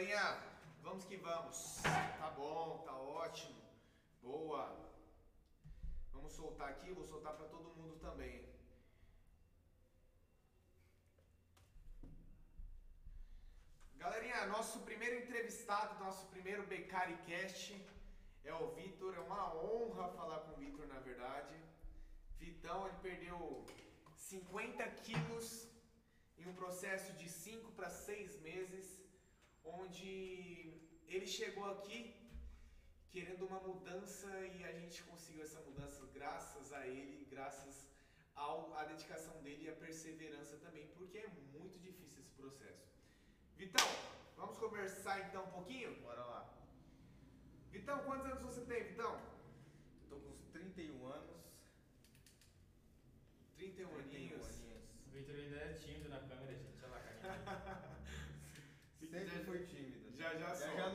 galerinha, vamos que vamos. Tá bom, tá ótimo. Boa. Vamos soltar aqui, vou soltar para todo mundo também. Galerinha, nosso primeiro entrevistado, nosso primeiro BecariCast é o Vitor. É uma honra falar com o Vitor, na verdade. Vitão, ele perdeu 50 quilos em um processo de 5 para 6 meses, onde ele chegou aqui querendo uma mudança e a gente conseguiu essa mudança graças a ele, graças ao, à dedicação dele e à perseverança também, porque é muito difícil esse processo. Vitão, vamos conversar então um pouquinho? Bora lá. Vitão, quantos anos você tem, Vitão? Eu tô com uns 31 anos. 31, 31 aninhos. aninhos. O Victor ainda é tímido na câmera, gente. Olha lá, carinha. Sempre Já- foi tímido. já-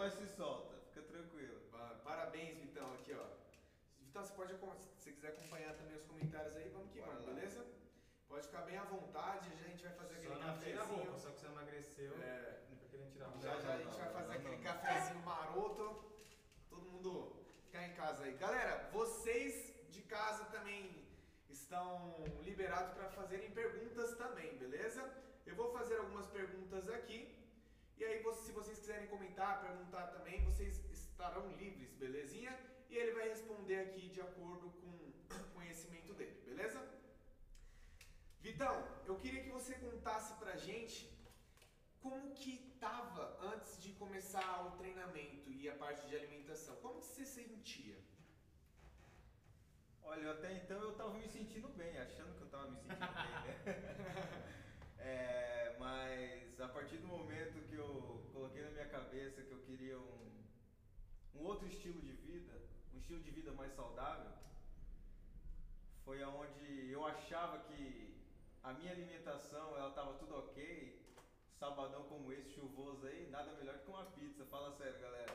nós se solta. Fica tranquilo. Pa- Parabéns, Vitão, aqui ó. Vitão, você pode, se você quiser acompanhar também os comentários aí, vamos que Bora vamos, lá. beleza? Pode ficar bem à vontade, já a gente vai fazer aquele Só roupa, cafezinho. só que você emagreceu. É. Não tá querendo tirar a roupa. Já já a gente vai fazer aquele cafezinho maroto. Todo mundo ficar em casa aí. Galera, vocês de casa também estão liberados para fazerem perguntas também, beleza? Eu vou fazer algumas perguntas aqui. E aí, se vocês quiserem comentar, perguntar também, vocês estarão livres, belezinha? E ele vai responder aqui de acordo com o conhecimento dele, beleza? Vitão, eu queria que você contasse pra gente como que tava antes de começar o treinamento e a parte de alimentação. Como que você sentia? Olha, até então eu tava me sentindo bem, achando que eu tava me sentindo bem, né? É, mas a partir do momento que eu coloquei na minha cabeça que eu queria um, um outro estilo de vida, um estilo de vida mais saudável, foi aonde eu achava que a minha alimentação ela tava tudo ok. Sabadão como esse, chuvoso aí, nada melhor que uma pizza, fala sério, galera.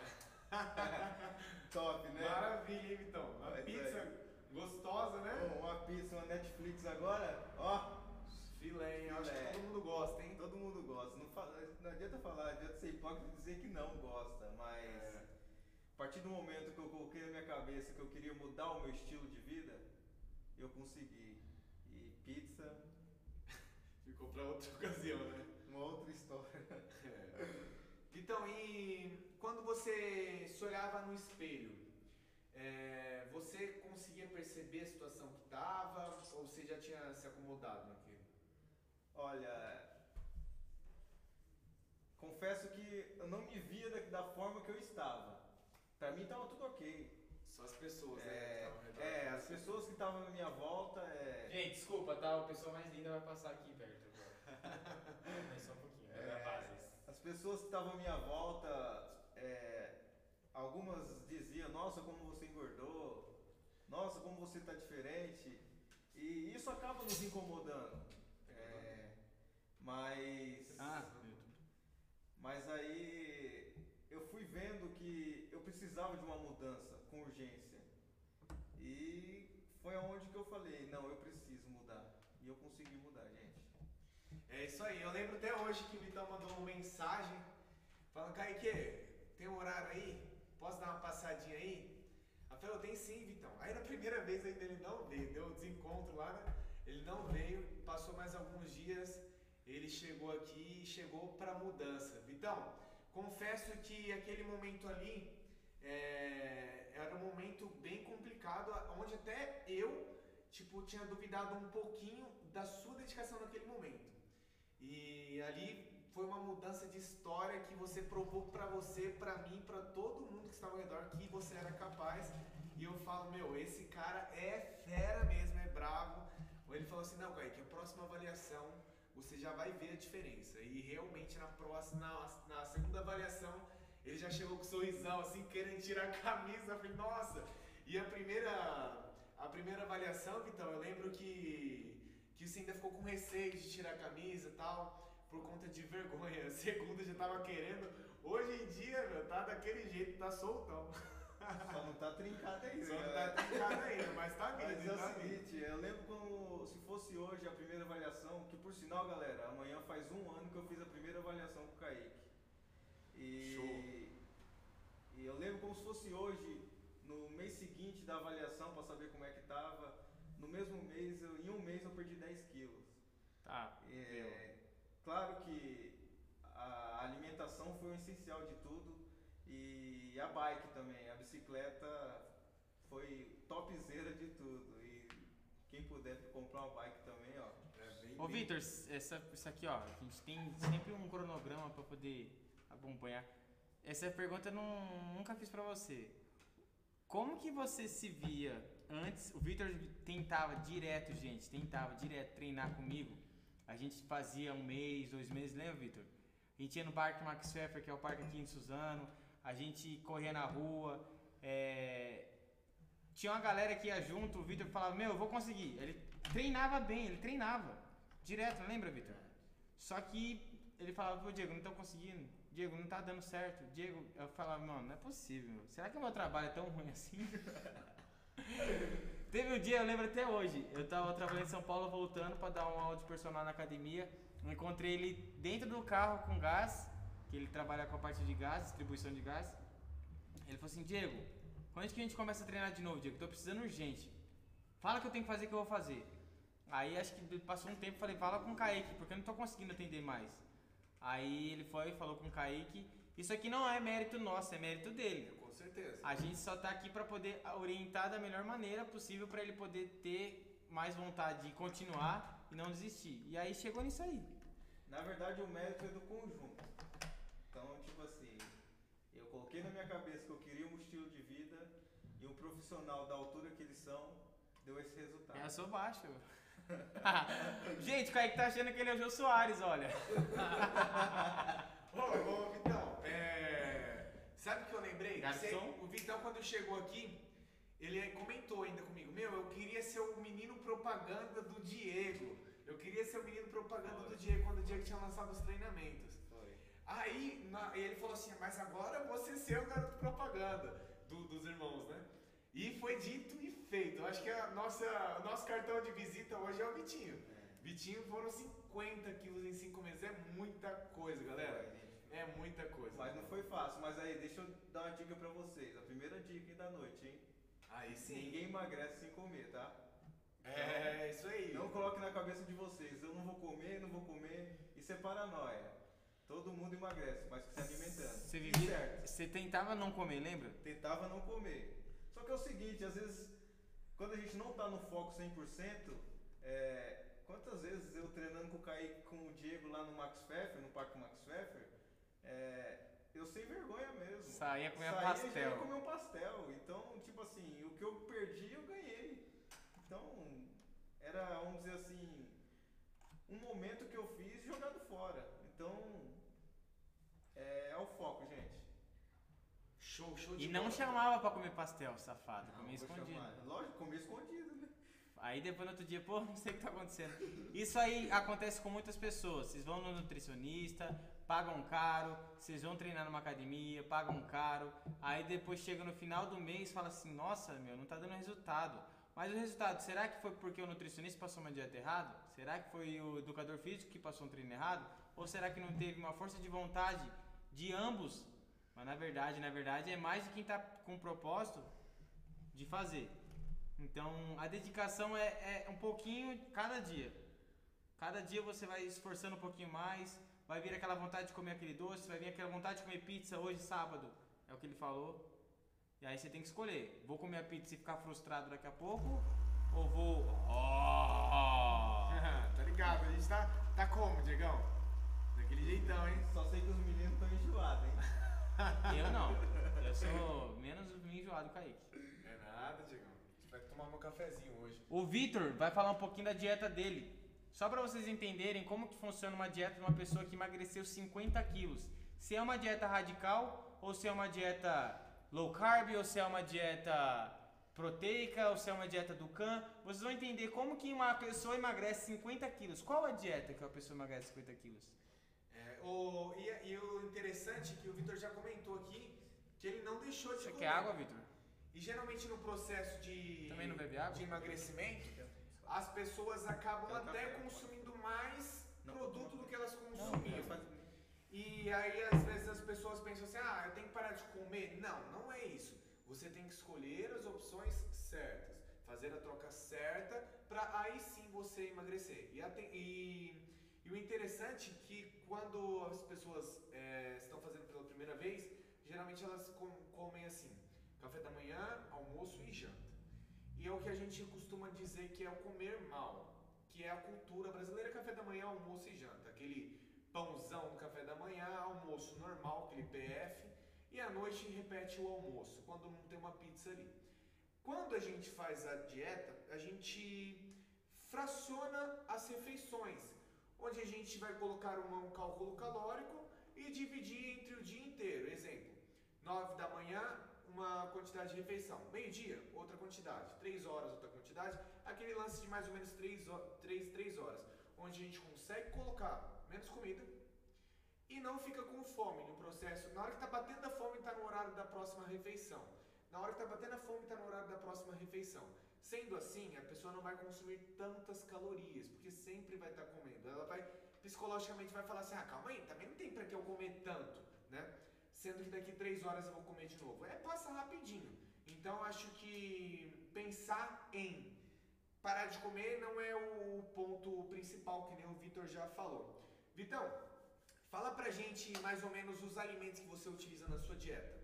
Top, né? Maravilha, hein, Vitão? Uma Mas pizza é. gostosa, né? Bom, uma pizza, uma Netflix agora, ó, Filé, hein? Acho que Filé. todo mundo gosta, hein? todo mundo gosta. Não, fala, não adianta falar, adianta ser hipócrita e dizer que não gosta, mas É. a partir do momento que eu coloquei na minha cabeça que eu queria mudar o meu estilo de vida, eu consegui. E pizza, Ficou pra outra ocasião, né? uma outra história. É. Vitão, e quando você se olhava no espelho, é, você conseguia perceber a situação que estava ou você já tinha se acomodado naquilo? Olha, confesso que eu não me via da, da forma que eu estava. Pra mim tava tudo ok. Só as pessoas, né? que É, é, as pessoas que estavam na minha volta, é, Gente, desculpa, tá? A pessoa mais linda vai passar aqui perto agora. É só um pouquinho, é, É, base. As pessoas que estavam à minha volta, é, algumas diziam, nossa, como você engordou, nossa, como você está diferente. E isso acaba nos incomodando. Mas, mas aí eu fui vendo que eu precisava de uma mudança com urgência. E foi aonde que eu falei, não, eu preciso mudar. E eu consegui mudar, gente. É isso aí, eu lembro até hoje que o Vitão mandou uma mensagem falando, Kaique, tem um horário aí? Posso dar uma passadinha aí? Eu falei, eu tenho sim, Vitão. Aí na primeira vez ainda ele não veio, deu um desencontro lá, né? Ele não veio, passou mais alguns dias, ele chegou aqui e chegou pra mudança. Vitão, confesso que aquele momento ali é, era um momento bem complicado, onde até eu tipo, tinha duvidado um pouquinho da sua dedicação naquele momento. E ali foi uma mudança de história que você provou pra você, pra mim, pra todo mundo que estava ao redor que você era capaz. E eu falo, meu, esse cara é fera mesmo, é bravo. Ele falou assim, não, Kaique, a próxima avaliação você já vai ver a diferença. E realmente na próxima, na, na segunda avaliação, ele já chegou com um sorrisão, assim, querendo tirar a camisa. Eu falei, nossa! E a primeira, a primeira avaliação, Vitão, eu lembro que, que você ainda ficou com receio de tirar a camisa e tal, por conta de vergonha. A segunda já tava querendo. Hoje em dia, meu, tá daquele jeito, tá soltão. Só não tá trincado ainda. Só não galera. tá trincado ainda, mas tá vindo, Mas é tá o vindo. seguinte, eu lembro como se fosse hoje a primeira avaliação, que por sinal, galera, amanhã faz um ano que eu fiz a primeira avaliação com o Kaique. E Show. como se fosse hoje, no mês seguinte da avaliação para saber como é que tava. No mesmo mês, eu, em um mês eu perdi 10 quilos. Tá. É, claro que a alimentação foi o essencial de tudo e a bike também, a bicicleta foi topzera de tudo. E quem puder comprar uma bike também, ó. É bem, Ô bem- Vitor, essa, isso aqui ó, a gente tem sempre um cronograma pra poder acompanhar. Essa pergunta eu não, nunca fiz pra você. Como que você se via antes? O Vitor tentava direto, gente, tentava direto treinar comigo. A gente fazia um mês, dois meses, lembra, Vitor? A gente ia no Parque Max Pfeffer, que é o parque aqui em Suzano. A gente corria na rua. é, Tinha uma galera que ia junto, o Vitor falava, meu, eu vou conseguir. Ele treinava bem, ele treinava. Direto, lembra, Vitor? Só que ele falava, pô, Diego, não tô conseguindo. Diego, não tá dando certo. Diego, eu falava, mano, não é possível. Será que o meu trabalho é tão ruim assim? Teve um dia, eu lembro até hoje, eu tava trabalhando em São Paulo voltando pra dar uma aula de personal na academia. Encontrei ele dentro do carro com gás, que ele trabalha com a parte de gás, distribuição de gás. Ele falou assim, Diego, quando é que a gente começa a treinar de novo, Diego? Tô precisando urgente. Fala que eu tenho que fazer que eu vou fazer. Aí acho que passou um tempo, falei, fala com o Kaique, porque eu não tô conseguindo atender mais. Aí ele foi e falou com o Kaique, isso aqui não é mérito nosso, é mérito dele. Com certeza. A gente só tá aqui pra poder orientar da melhor maneira possível pra ele poder ter mais vontade de continuar e não desistir. E aí chegou nisso aí. Na verdade, o mérito é do conjunto. Então, tipo assim, eu coloquei na minha cabeça que eu queria um estilo de vida e um profissional da altura que eles são deu esse resultado. Eu sou baixo. gente, o Kaique tá achando que ele é o Jô Soares, olha. Ô, ô, Vitão, é... sabe o que eu lembrei? Garçom? Você- o Vitão, quando chegou aqui, ele comentou ainda comigo: Meu, eu queria ser o menino propaganda do Diego. Eu queria ser o menino propaganda do Diego quando o Diego tinha lançado os treinamentos. Aí na- ele falou assim: Mas agora você ser o garoto propaganda do- dos irmãos, né? E foi dito e feito. Eu acho que a nossa, o nosso cartão de visita hoje é o Vitinho. Vitinho foram 50 quilos em 5 meses. É muita coisa, galera. É muita coisa. Mas não foi fácil. Mas aí, deixa eu dar uma dica pra vocês. A primeira dica da noite, hein? Aí sim. Ninguém emagrece sem comer, tá? É, isso aí. Não coloque na cabeça de vocês, eu não vou comer, não vou comer. Isso é paranoia. Todo mundo emagrece, mas se alimentando. Você, vivia, certo. você tentava não comer, lembra? tentava não comer. Só que é o seguinte, às vezes, quando a gente não tá no foco 100%, é, quantas vezes eu treinando com o Kaique, com o Diego lá no Max Pfeffer, no Parque Max Pfeffer, é, eu sem vergonha mesmo. Saía comer Saía, pastel. ia comer um pastel. Então, tipo assim, o que eu perdi, eu ganhei. Então, era, vamos dizer assim, um momento que eu fiz jogado fora. Então, é, é o foco, gente. Show, show de E não bola. chamava pra comer pastel, safado. Não, comia vou escondido. chamar. Lógico, comer escondido, né? Aí depois no outro dia, pô, não sei o que tá acontecendo. Isso aí acontece com muitas pessoas. Vocês vão no nutricionista, pagam caro, vocês vão treinar numa academia, pagam caro. Aí depois chega no final do mês e fala assim, nossa, meu, não tá dando resultado. Mas o resultado, será que foi porque o nutricionista passou uma dieta errada? Será que foi o educador físico que passou um treino errado? Ou será que não teve uma força de vontade de ambos? Mas na verdade, na verdade, é mais de quem tá com o propósito de fazer. Então, a dedicação é, é um pouquinho cada dia. Cada dia você vai esforçando um pouquinho mais, vai vir aquela vontade de comer aquele doce, vai vir aquela vontade de comer pizza hoje, sábado. É o que ele falou. E aí você tem que escolher. Vou comer a pizza e ficar frustrado daqui a pouco? Ou vou. Oh! tá ligado? A gente tá, tá como, Diegão? Daquele jeitão, hein? Só sei que os meninos estão enjoados, hein? Eu não. Eu sou menos enjoado que o Kaique. É nada, Diegão. A gente vai tomar meu cafezinho hoje. O Vitor vai falar um pouquinho da dieta dele. Só para vocês entenderem como que funciona uma dieta de uma pessoa que emagreceu 50 quilos. Se é uma dieta radical, ou se é uma dieta low carb, ou se é uma dieta proteica, ou se é uma dieta do can. Vocês vão entender como que uma pessoa emagrece 50 quilos. Qual a dieta que uma pessoa emagrece 50 quilos? O, e, e o interessante é que o Vitor já comentou aqui que ele não deixou de Você comer. quer água, Vitor? E geralmente no processo de, Também não bebe água? de emagrecimento, as pessoas acabam até café? consumindo mais Não. produto do que elas consumiam. E aí às vezes as pessoas pensam assim, ah, eu tenho que parar de comer. Não, não é isso. Você tem que escolher as opções certas, fazer a troca certa, para aí sim você emagrecer. E, e- e o interessante é que quando as pessoas é, estão fazendo pela primeira vez, geralmente elas com- comem assim, café da manhã, almoço e janta. E é o que a gente costuma dizer que é o comer mal, que é a cultura brasileira, café da manhã, almoço e janta. Aquele pãozão no café da manhã, almoço normal, aquele PF, e à noite repete o almoço, quando não tem uma pizza ali. Quando a gente faz a dieta, a gente fraciona as refeições, onde a gente vai colocar um, cálculo calórico e dividir entre o dia inteiro. Exemplo, 9 da manhã, uma quantidade de refeição. Meio-dia, outra quantidade. 3 horas, outra quantidade. Aquele lance de mais ou menos 3, 3, 3 horas, onde a gente consegue colocar menos comida e não fica com fome no processo. Na hora que tá batendo a fome, tá no horário da próxima refeição. Na hora que tá batendo a fome, tá no horário da próxima refeição. Sendo assim, a pessoa não vai consumir tantas calorias, porque sempre vai estar comendo. Ela vai, psicologicamente, vai falar assim: ah, calma aí, também não tem pra que eu comer tanto, né? Sendo que daqui três horas eu vou comer de novo. É, passa rapidinho. Então, acho que pensar em parar de comer não é o ponto principal, que nem o Vitor já falou. Vitão, fala pra gente mais ou menos os alimentos que você utiliza na sua dieta.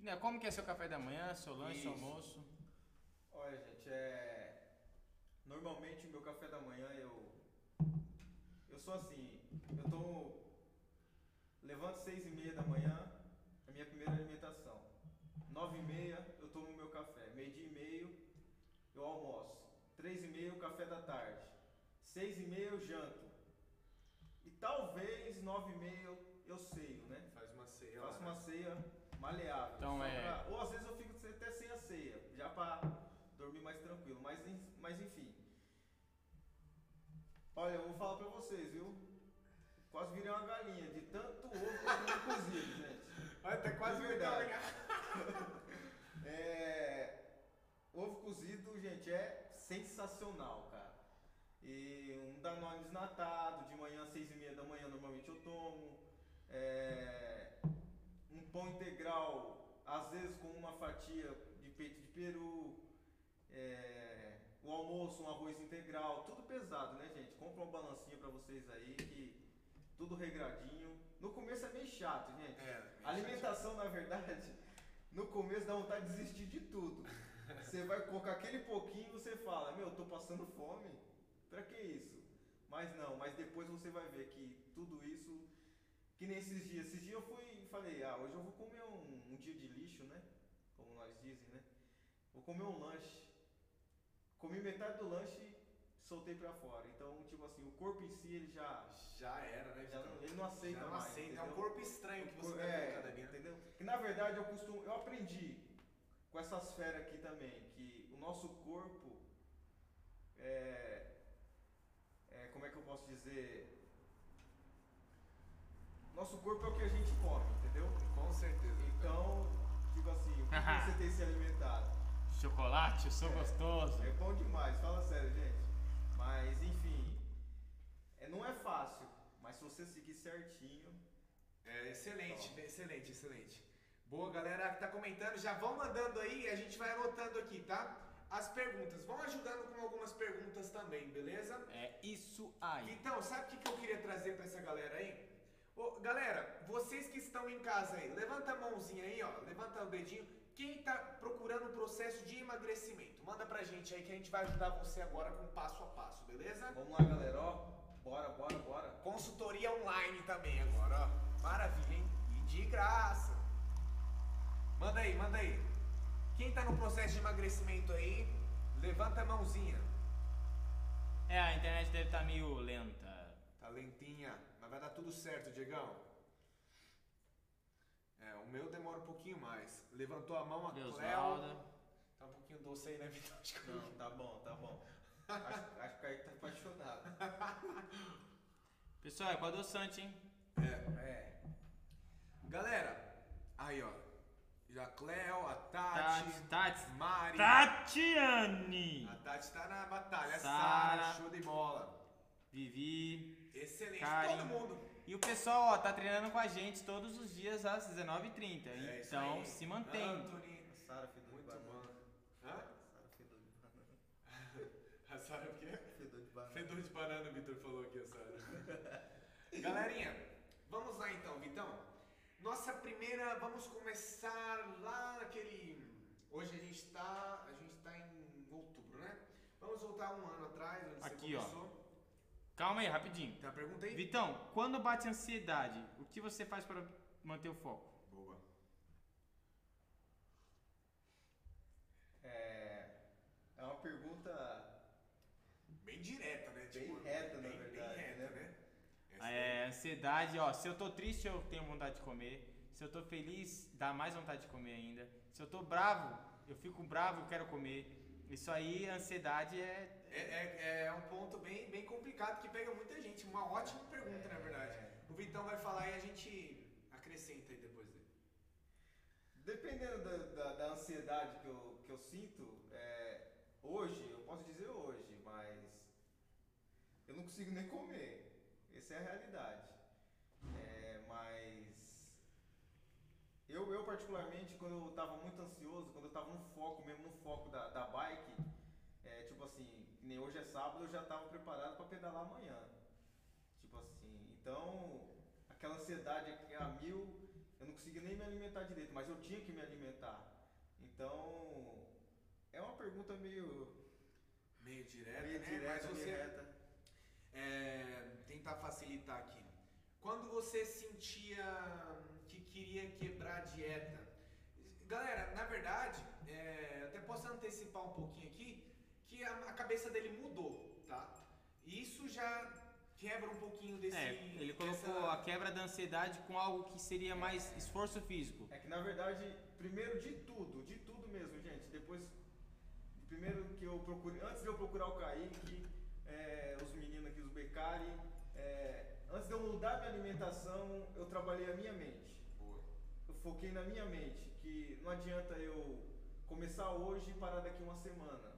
Né, Como que é seu café da manhã, seu lanche, seu Isso. almoço? Olha, gente, é. Normalmente o meu café da manhã eu. Eu sou assim, eu tomo. Levanto seis e meia da manhã, a minha primeira alimentação. Nove e meia eu tomo meu café. Meio dia e meio eu almoço. Três e meia o café da tarde. Seis e meia eu janto. E talvez nove e meia eu, eu ceio, né? Faz uma ceia. Faço lá, uma ceia maleável. Então é- pra- Ou às vezes eu fico até sem a ceia, já pra dormir mais tranquilo. Mas, en- mas enfim. Olha, eu vou falar pra vocês, viu? Quase virei uma galinha de tanto ovo que eu cozido, gente. Olha, tá quase É verdade. verdade. É, ovo cozido, gente, é sensacional, cara. E um Danone desnatado, de manhã às seis e meia da manhã normalmente eu tomo. É, um pão integral, às vezes com uma fatia de peito de peru. É, o almoço, um arroz integral, tudo pesado, né, gente? Compra uma balancinha pra vocês aí, que tudo regradinho. No começo é meio chato, gente. É, A alimentação, na verdade, no começo dá vontade de desistir de tudo. Você vai colocar aquele pouquinho e você fala, meu, eu tô passando fome. Pra que isso? Mas não, mas depois você vai ver que tudo isso, que nem esses dias. Esses dias eu fui e falei, ah, hoje eu vou comer um, um dia de lixo, né? Como nós dizem, né? Vou comer um lanche. Comi metade do lanche e soltei pra fora. Então, tipo assim, o corpo em si, ele já, Já era, né? já não, ele não aceita Já não mais. aceita. É um corpo estranho que você é, tá vendo cada dia. entendeu? Que na verdade eu costumo, eu aprendi com essas feras aqui também, que o nosso corpo é, é como é que eu posso dizer? Nosso corpo é o que a gente come, entendeu? Com certeza. Então, tipo assim, o que que você tem se alimentado? Chocolate, eu sou É. gostoso. É bom demais, fala sério, gente. Mas enfim, é, não é fácil, mas se você seguir certinho, É, excelente, excelente, excelente. Boa, galera que tá comentando, já vão mandando aí, a gente vai anotando aqui, tá? As perguntas. Vão ajudando com algumas perguntas também, beleza? É isso aí. Então, sabe o que, que eu queria trazer pra essa galera aí? Ô, galera, vocês que estão em casa aí, levanta a mãozinha aí, ó, levanta o dedinho. Quem tá procurando um processo de emagrecimento, manda pra gente aí que a gente vai ajudar você agora com passo a passo, beleza? vamos lá, galera, ó. Bora, bora, bora. Consultoria online também agora, ó. Maravilha, hein? E de graça. Manda aí, manda aí. Quem tá no processo de emagrecimento aí, levanta a mãozinha. É, a internet deve estar meio lenta. Tá lentinha, mas vai dar tudo certo, Diegão. É, o meu demora um pouquinho mais. Levantou a mão a Cleo. Deusvalda. Tá um pouquinho doce aí, né, Vitor? Acho que eu- Não, tá bom, tá bom. Acho, acho que o Kaique tá apaixonado. Pessoal, é com adoçante, hein? É. É. Galera, aí ó. Já a Cleo, a Tati, Tati, Tati. Mari. Tatiane! A Tati tá na batalha. Sara. Sara, show de bola. Vivi. Excelente. Karen. Todo mundo. E o pessoal, ó, tá treinando com a gente todos os dias às 19h30. É então, aí. se mantém. Anthony, Sara fedor de muito banana. bom. Hã? Sara fedor de banana. A Sara o quê? Fedor de banana. Fedor de banana, o Vitor falou aqui, a Sara. Galerinha, vamos lá então, Vitão. Nossa primeira, vamos começar lá naquele. Hoje a gente tá. A gente tá em outubro, né? Vamos voltar um ano atrás, onde Aqui, você ó. Calma aí, rapidinho. Tá, pergunta aí? Vitão, quando bate ansiedade, o que você faz para manter o foco? Boa. É, é uma pergunta Bem direta, né? Bem reta, na bem, verdade, Bem reta, né? né? Essa É, ansiedade, ó, se eu tô triste, eu tenho vontade de comer. Se eu tô feliz, dá mais vontade de comer ainda. Se eu tô bravo, eu fico bravo, eu quero comer. Isso aí, ansiedade é. É, é, é um ponto bem, bem complicado que pega muita gente. Uma ótima pergunta, na verdade. É. O Vitão vai falar e a gente acrescenta aí depois dele. Dependendo da, da, da ansiedade que eu, que eu sinto, é, hoje, eu posso dizer hoje, mas eu não consigo nem comer. Essa é a realidade. É, mas eu, eu particularmente, quando eu estava muito ansioso, quando eu estava no foco, mesmo no foco da, da bike, é, tipo assim, nem hoje é sábado, eu já estava preparado para pedalar amanhã. Tipo assim, então aquela ansiedade aqui a mil, eu não conseguia nem me alimentar direito, mas eu tinha que me alimentar. Então é uma pergunta meio, Meio direta, meio né? direta, Mas você é, tentar facilitar aqui. Quando você sentia queria quebrar a dieta, galera, na verdade, é, até posso antecipar um pouquinho aqui que a, a cabeça dele mudou, tá? E isso já quebra um pouquinho desse. É, ele colocou dessa- a quebra da ansiedade com algo que seria mais esforço físico. É que na verdade, primeiro de tudo, de tudo mesmo, gente. Depois, primeiro que eu procurei, antes de eu procurar o Kaique, é, os meninos aqui, os Becari, é, antes de eu mudar minha alimentação, eu trabalhei a minha mente. Foquei na minha mente, que não adianta eu começar hoje e parar daqui uma semana.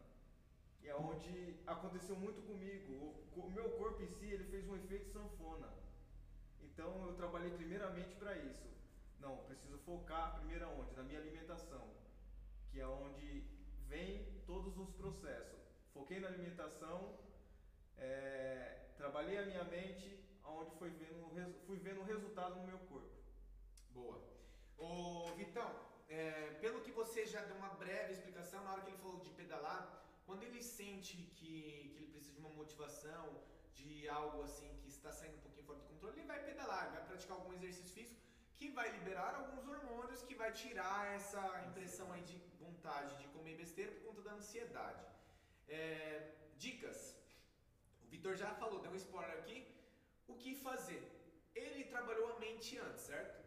E é onde aconteceu muito comigo. O, meu corpo em si, ele fez um efeito sanfona. Então eu trabalhei primeiramente para isso. Não, preciso focar primeiro aonde? Na minha alimentação, que é onde vem todos os processos. Foquei na alimentação, é, trabalhei a minha mente, aonde foi vendo, fui vendo o resultado no meu corpo. Boa. Ô, Vitão, é, pelo que você já deu uma breve explicação, na hora que ele falou de pedalar, quando ele sente que, que ele precisa de uma motivação, de algo assim que está saindo um pouquinho fora do controle, ele vai pedalar, vai praticar algum exercício físico que vai liberar alguns hormônios que vai tirar essa impressão aí de vontade de comer besteira por conta da ansiedade. É, dicas. O Vitor já falou, deu um spoiler aqui. O que fazer? Ele trabalhou a mente antes, certo?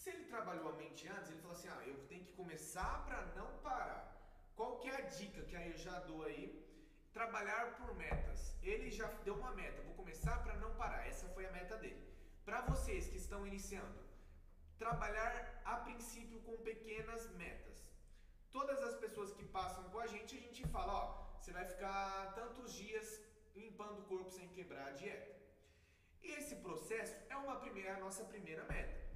Se ele trabalhou a mente antes, ele falou assim: ah, eu tenho que começar para não parar. Qual que é a dica que aí eu já dou aí? Trabalhar por metas. Ele já deu uma meta, vou começar para não parar. Essa foi a meta dele. Para vocês que estão iniciando, trabalhar a princípio com pequenas metas. Todas as pessoas que passam com a gente, a gente fala, ó, você vai ficar tantos dias limpando o corpo sem quebrar a dieta. E esse processo é uma primeira, a nossa primeira meta,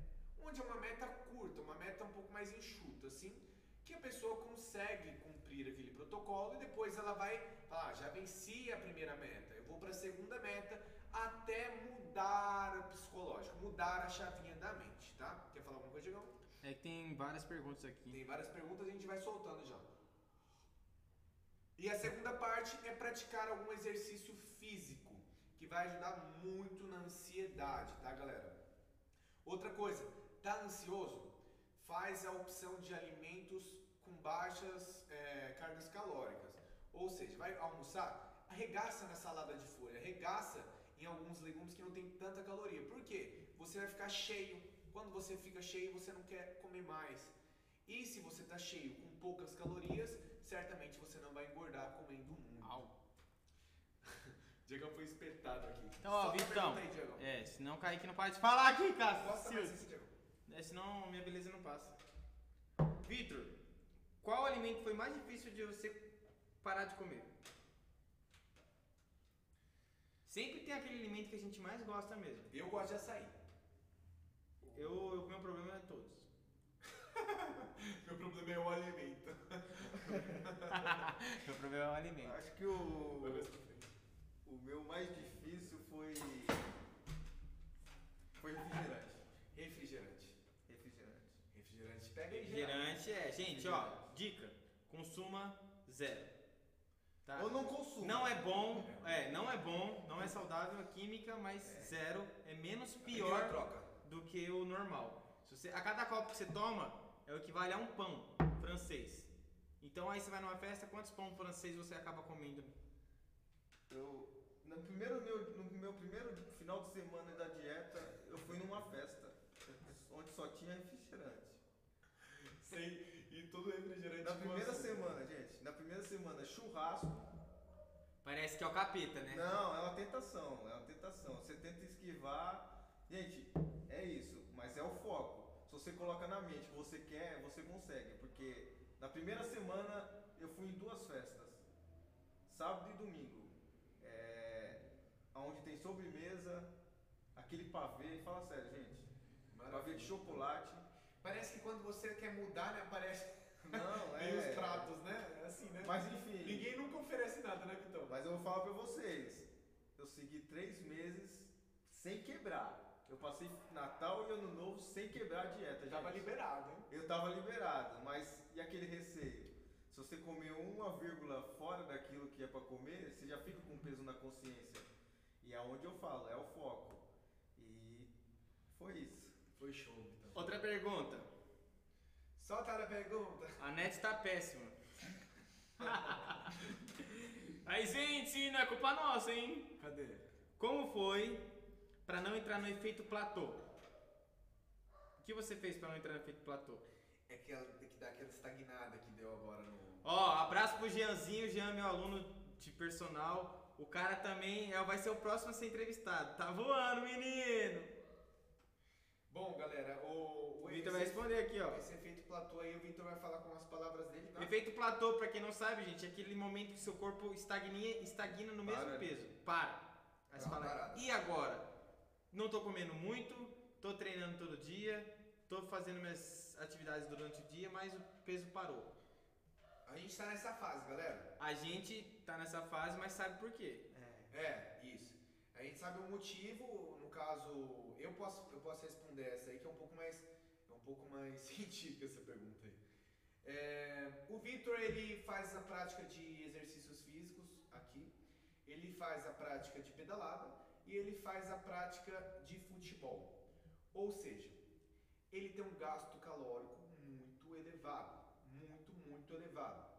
onde é uma meta curta, uma meta um pouco mais enxuta, assim, que a pessoa consegue cumprir aquele protocolo e depois ela vai falar, ah, já venci a primeira meta, eu vou para a segunda meta até mudar o psicológico, mudar a chavinha da mente, tá? Quer falar alguma coisa, Diegão? É que tem várias perguntas aqui. Tem várias perguntas a gente vai soltando já. E a segunda parte é praticar algum exercício físico, que vai ajudar muito na ansiedade, tá, galera? Outra coisa, tá ansioso? Faz a opção de alimentos com baixas é, cargas calóricas. Ou seja, vai almoçar, arregaça na salada de folha, arregaça em alguns legumes que não tem tanta caloria. Por quê? Você vai ficar cheio. Quando você fica cheio, você não quer comer mais. E se você está cheio com poucas calorias, certamente você não vai engordar comendo muito. Au. Diego foi espetado aqui. Então, ó, Vitão. aí, Diegão. É, senão o Kaique não para de falar aqui, Gosta mais Cássio. desse, Diego. É, senão minha beleza não passa. Vitor, qual alimento foi mais difícil de você parar de comer? Sempre tem aquele alimento que a gente mais gosta mesmo. Eu gosto de açaí. Eu, o meu problema é todos. meu problema é o alimento. meu problema é o alimento. Acho que o. O meu mais difícil foi. Foi refrigerante. Refrigerante é, gente, ó, dica, consuma zero. Tá? Ou não consumo. Não é bom, é, não é bom, não é saudável a química, mas zero é menos Primeira pior troca. do que o normal. Se você, a cada copo que você toma é o equivale a um pão francês. Então aí você vai numa festa, quantos pão francês você acaba comendo? Eu, no, primeiro meu, no meu primeiro final de semana da dieta, eu fui numa festa onde só tinha refrigerante. E todo refrigerante. Na primeira açúcar. semana, gente, na primeira semana, churrasco. Parece que é o capeta, né? Não, é uma tentação, é uma tentação. Você tenta esquivar. Gente, é isso, mas é o foco. Se você coloca na mente que você quer, você consegue. Porque na primeira semana eu fui em duas festas, sábado e domingo. É, onde tem sobremesa, aquele pavê, fala sério, gente. Pavê de chocolate. Parece que quando você quer mudar, né? Aparece. Não, Tem os é. pratos, né? É assim, né? Mas enfim. Ninguém nunca oferece nada, né, Vitão? Mas eu vou falar pra vocês. Eu segui três meses sem quebrar. Eu passei Natal e Ano Novo sem quebrar a dieta. Tava gente. liberado, hein? Eu tava liberado, mas e aquele receio? Se você comer uma vírgula fora daquilo que é pra comer, você já fica com peso na consciência. E é onde eu falo, é o foco. E foi isso. Foi show, Vitão. Outra pergunta. Solta a pergunta. A net tá péssima. Aí, gente, não é culpa nossa, hein? Cadê? Como foi pra não entrar no efeito platô? O que você fez pra não entrar no efeito platô? É que, ela, tem que dar aquela estagnada que deu agora no. Ó, abraço pro Jeanzinho, Jean, meu aluno de personal. O cara também é, vai ser o próximo a ser entrevistado. Tá voando, menino! Bom, galera, o. O Vitor vai responder aqui, ó. Esse efeito platô aí, o Vitor vai falar com as palavras dele, tá? Efeito platô, pra quem não sabe, gente, é aquele momento que seu corpo estagna, estagna no mesmo Para. peso. Para. Aí você fala, e agora? Não tô comendo muito, tô treinando todo dia, tô fazendo minhas atividades durante o dia, mas o peso parou. A gente tá nessa fase, galera. A gente tá nessa fase, mas sabe por quê? É, isso. A gente sabe o motivo, caso, eu posso, eu posso responder essa aí, que é um pouco mais, é um pouco mais científica essa pergunta aí. É, o Vitor, ele faz a prática de exercícios físicos aqui, ele faz a prática de pedalada e ele faz a prática de futebol. Ou seja, ele tem um gasto calórico muito elevado, muito, muito elevado.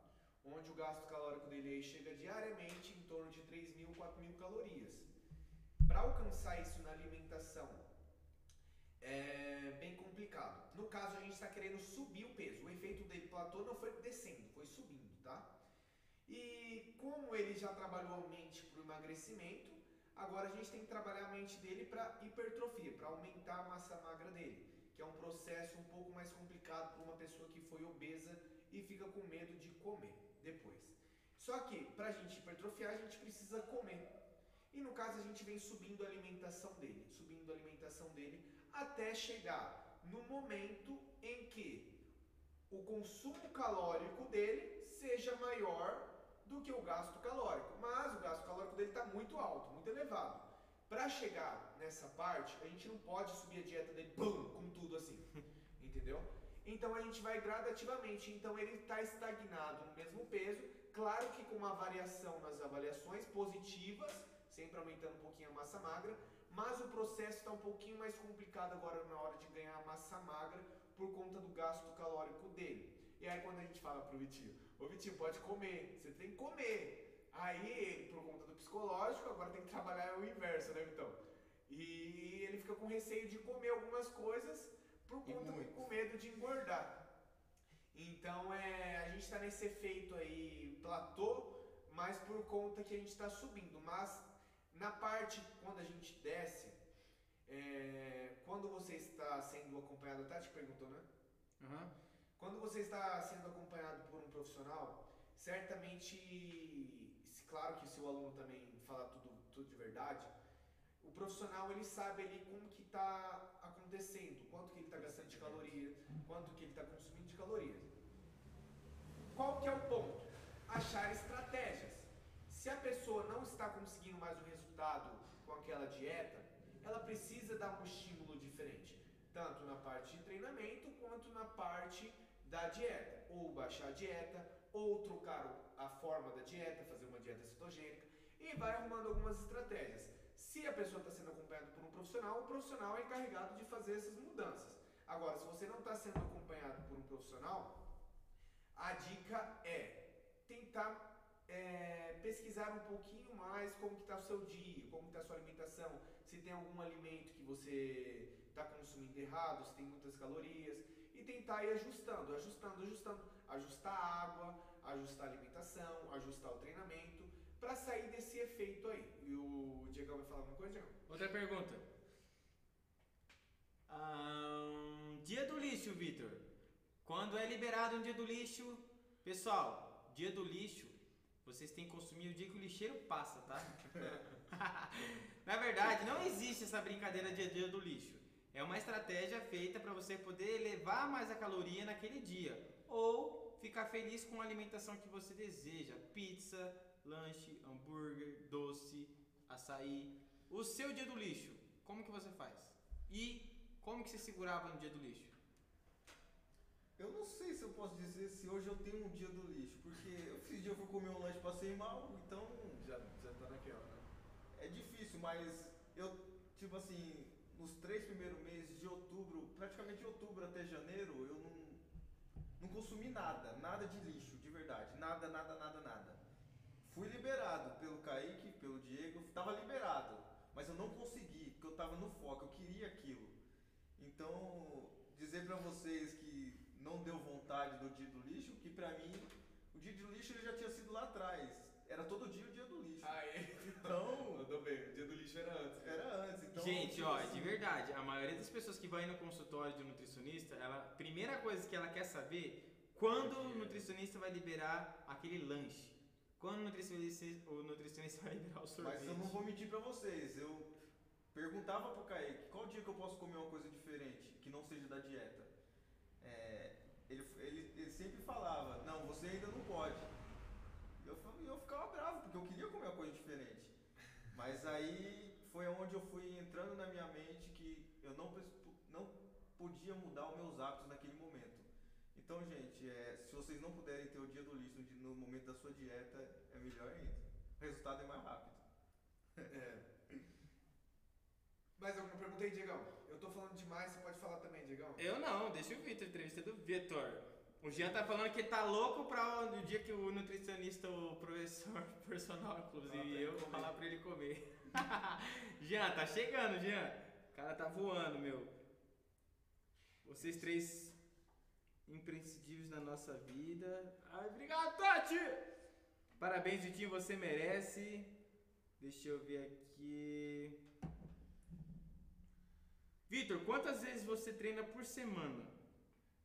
Onde o gasto calórico dele chega diariamente em torno de 3 mil, 4 mil calorias. Para alcançar isso na alimentação é bem complicado. No caso, a gente está querendo subir o peso. O efeito dele platô não foi descendo, foi subindo, tá? E como ele já trabalhou a mente para o emagrecimento, agora a gente tem que trabalhar a mente dele para hipertrofia, para aumentar a massa magra dele, que é um processo um pouco mais complicado para uma pessoa que foi obesa e fica com medo de comer depois. Só que para a gente hipertrofiar, a gente precisa comer. E no caso, a gente vem subindo a alimentação dele, subindo a alimentação dele até chegar no momento em que o consumo calórico dele seja maior do que o gasto calórico. Mas o gasto calórico dele está muito alto, muito elevado. Para chegar nessa parte, a gente não pode subir a dieta dele bum, com tudo assim, entendeu? Então a gente vai gradativamente. Então ele está estagnado no mesmo peso, claro que com uma variação nas avaliações positivas, sempre aumentando um pouquinho a massa magra, mas o processo está um pouquinho mais complicado agora na hora de ganhar massa magra por conta do gasto calórico dele. E aí quando a gente fala pro Vitinho, ô Vitinho, pode comer, você tem que comer. Aí ele, por conta do psicológico, agora tem que trabalhar o inverso, né, Vitão? E ele fica com receio de comer algumas coisas por conta muito. com medo de engordar. Então é, a gente está nesse efeito aí platô, mas por conta que a gente está subindo. Mas na parte quando a gente desce, é, quando você está sendo acompanhado, tá te perguntou, né? Aham. Quando você está sendo acompanhado por um profissional, certamente, claro que se o aluno também falar tudo, tudo de verdade, o profissional ele sabe ali como que está acontecendo, quanto que ele está gastando de calorias, quanto que ele está consumindo de calorias. qual que é o ponto? Achar estratégias. Se a pessoa não está conseguindo mais o resultado com aquela dieta, ela precisa dar um estímulo diferente, tanto na parte de treinamento quanto na parte da dieta, ou baixar a dieta, ou trocar a forma da dieta, fazer uma dieta cetogênica e vai arrumando algumas estratégias. Se a pessoa está sendo acompanhada por um profissional, o profissional é encarregado de fazer essas mudanças. Agora, se você não está sendo acompanhado por um profissional, a dica é tentar é, pesquisar um pouquinho mais como está o seu dia, como está a sua alimentação, se tem algum alimento que você está consumindo errado, se tem muitas calorias, e tentar ir ajustando, ajustando, ajustando, ajustar a água, ajustar a alimentação, ajustar o treinamento, para sair desse efeito aí. E o Diego vai falar alguma coisa, Diego? Outra pergunta. Ahn, dia do lixo, Vitor. Quando é liberado um dia do lixo, pessoal, dia do lixo, vocês têm que consumir o dia que o lixeiro passa, tá? Na verdade, não existe essa brincadeira de dia do lixo. É uma estratégia feita para você poder elevar mais a caloria naquele dia ou ficar feliz com a alimentação que você deseja, pizza, lanche, hambúrguer, doce, açaí. O seu dia do lixo, como que você faz? E como que você segurava no dia do lixo? Eu não sei se eu posso dizer se hoje eu tenho um dia do lixo, porque esse dia eu fui comer um lanche passei mal, então Já, já tá naquela, né? é difícil, mas eu, tipo assim, nos três primeiros meses de outubro, praticamente de outubro até janeiro, eu não, não consumi nada, nada de lixo, de verdade, nada, nada, nada, nada. Fui liberado pelo Kaique, pelo Diego, tava liberado, mas eu não consegui, porque eu tava no foco, eu queria aquilo. Então, dizer pra vocês que não deu vontade do dia do lixo, que pra mim, o dia do lixo ele já tinha sido lá atrás. Era todo dia o dia do lixo. Aí, Então, mandou bem, o dia do lixo era antes. né? era antes. Então, Gente, tipo ó, assim, de verdade, a maioria das pessoas que vai no consultório de um nutricionista, ela, primeira coisa que ela quer saber, quando o nutricionista vai liberar aquele lanche. Quando o nutricionista, o nutricionista vai liberar o sorvete. Mas eu não vou mentir pra vocês, eu perguntava pro Kaique, qual dia que eu posso comer uma coisa diferente, que não seja da dieta? É, ele, ele, ele sempre falava, não, você ainda não pode. E eu, eu ficava bravo, porque eu queria comer uma coisa diferente. Mas aí foi onde eu fui entrando na minha mente que eu não, não podia mudar os meus hábitos naquele momento. Então, gente, é, se vocês não puderem ter o dia do lixo no momento da sua dieta, é melhor ainda. O resultado é mais rápido. É. Mais alguma pergunta aí, Diegão? Eu tô falando demais, você pode falar? Eu não, deixa o Vitor, entrevista do Vitor. O Jean tá falando que ele tá louco pra o dia que o nutricionista, o professor personal, inclusive eu, comer. falar pra ele comer. Jean, tá chegando, Jean. O cara tá voando, meu. Vocês três imprescindíveis na nossa vida. Ai, obrigado, Tati! Parabéns, Vitinho, você merece. Deixa eu ver aqui. Vitor, quantas vezes você treina por semana?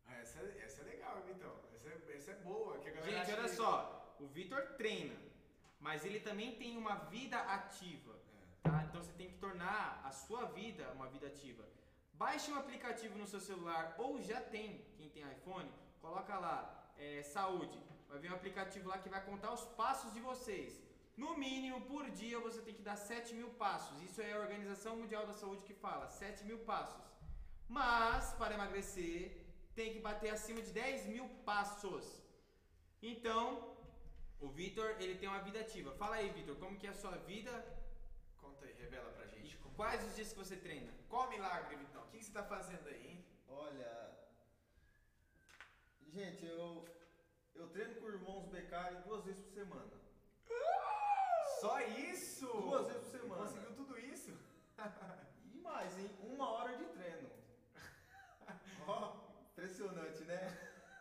Ah, essa, essa é legal, então. Essa, é- essa é boa. Que a Gente, olha que- só, o Vitor treina, mas ele também tem uma vida ativa, É. tá? Então você tem que tornar a sua vida uma vida ativa. Baixe um aplicativo no seu celular ou já tem, quem tem iPhone, coloca lá, é, saúde. Vai vir um aplicativo lá que vai contar os passos de vocês. No mínimo, por dia, você tem que dar 7 mil passos. Isso é a Organização Mundial da Saúde que fala, 7 mil passos. Mas, para emagrecer, tem que bater acima de 10 mil passos. Então, o Vitor, ele tem uma vida ativa. Fala aí, Vitor, como que é a sua vida Conta aí, revela pra gente. como- quais os dias que você treina? Qual milagre, Vitão? O que, que você tá fazendo aí, hein? Olha, gente, eu, eu treino com irmãos Beccari duas vezes por semana. Só isso? Duas vezes por semana. Conseguiu tudo isso? E mais, hein? Uma hora de treino. Ó, impressionante, né?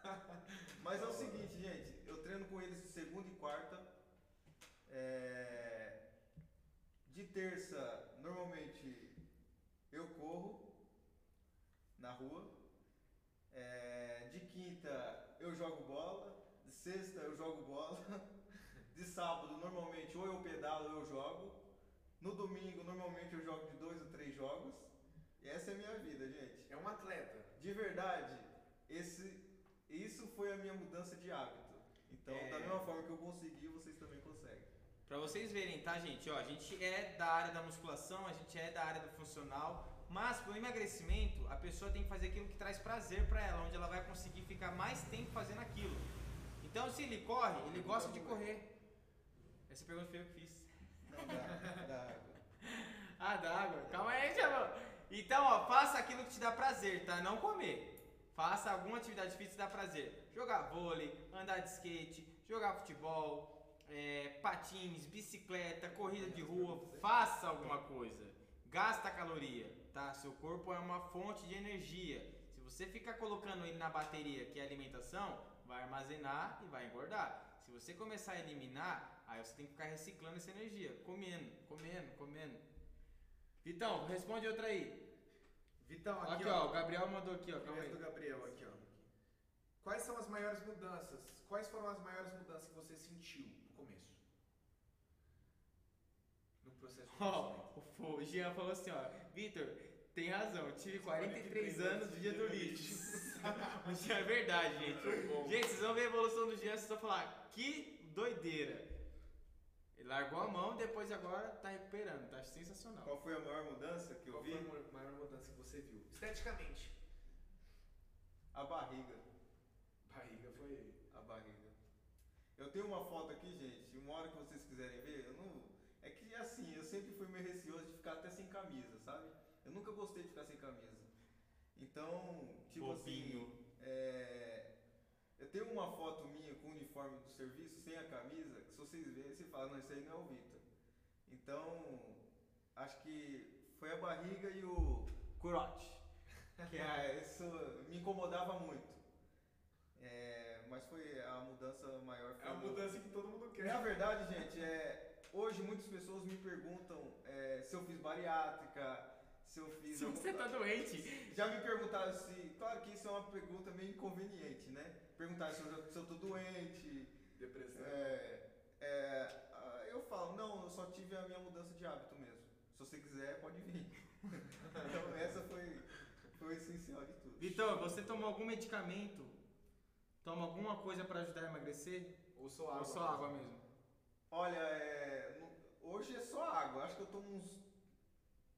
Mas é o seguinte, gente, eu treino com eles de segunda e quarta. É, De terça, normalmente eu corro na rua. É, De quinta eu jogo bola. De sexta eu jogo sábado, normalmente, ou eu pedalo ou eu jogo. No domingo, normalmente eu jogo de dois ou três jogos. E essa é a minha vida, gente. É um atleta. De verdade, esse, isso foi a minha mudança de hábito. Então, É. da mesma forma que eu consegui, vocês também conseguem. Pra vocês verem, tá, gente? Ó, a gente é da área da musculação, a gente é da área do funcional, mas pro emagrecimento, a pessoa tem que fazer aquilo que traz prazer pra ela, onde ela vai conseguir ficar mais tempo fazendo aquilo. Então, se ele corre, ele gosta de correr. Essa pergunta foi eu que fiz. Não, dá, dá. Ah, dá água. Calma aí, Jamão. Então, ó, faça aquilo que te dá prazer, tá? Não comer. Faça alguma atividade física que te dá prazer. Jogar vôlei, andar de skate, jogar futebol, é, patins, bicicleta, corrida de rua. Faça alguma coisa. Gasta caloria, tá? Seu corpo é uma fonte de energia. Se você ficar colocando ele na bateria, que é alimentação, vai armazenar e vai engordar. Se você começar a eliminar, aí você tem que ficar reciclando essa energia, comendo, comendo, comendo. Vitão, responde outra aí. Vitão, Aqui, aqui, ó, o Gabriel mandou aqui, ó. Calma Essa do aí. Gabriel aqui, ó. Quais são as maiores mudanças? Quais foram as maiores mudanças que você sentiu no começo? No processo de Ó, emagrecimento. o, Jean falou assim, ó. Vitor, tem razão, tive 43 anos no dia do lixo. o Jean é verdade, gente. Gente, vocês vão ver a evolução do Jean, vocês vão falar, que doideira. Ele largou a mão, depois agora tá recuperando, tá sensacional. Qual foi a maior mudança que eu Qual vi? foi a maior- mudança que você viu? Esteticamente. A barriga. Barriga foi. A barriga. Eu tenho uma foto aqui, gente. Uma hora que vocês quiserem ver, eu não. É que assim, eu sempre fui meio receoso de ficar até sem camisa, sabe? Eu nunca gostei de ficar sem camisa. Então, tipo Bobinho. assim. é, Eu tenho uma foto minha com o uniforme do serviço, sem a camisa, vocês verem, você fala, não, isso aí não é o Vitor. Então, acho que foi a barriga e o curote. Que é, isso me incomodava muito. É, mas foi a mudança maior. É a no- mudança que todo mundo quer. Na verdade, gente, é, hoje muitas pessoas me perguntam é, se eu fiz bariátrica, se eu fiz. Se você tá doente, Já me perguntaram se. Claro que isso é uma pergunta meio inconveniente, né? Perguntaram se eu, se eu tô doente. Depressão. É, é, ah, eu falo, não, eu só tive a minha mudança de hábito mesmo. Se você quiser, pode vir. então essa foi, foi o essencial de tudo. Vitor, você tomou algum medicamento? Toma alguma coisa pra ajudar a emagrecer? Ou só água. Ou só água mesmo? Olha, é, hoje é só água. Acho que eu tomo uns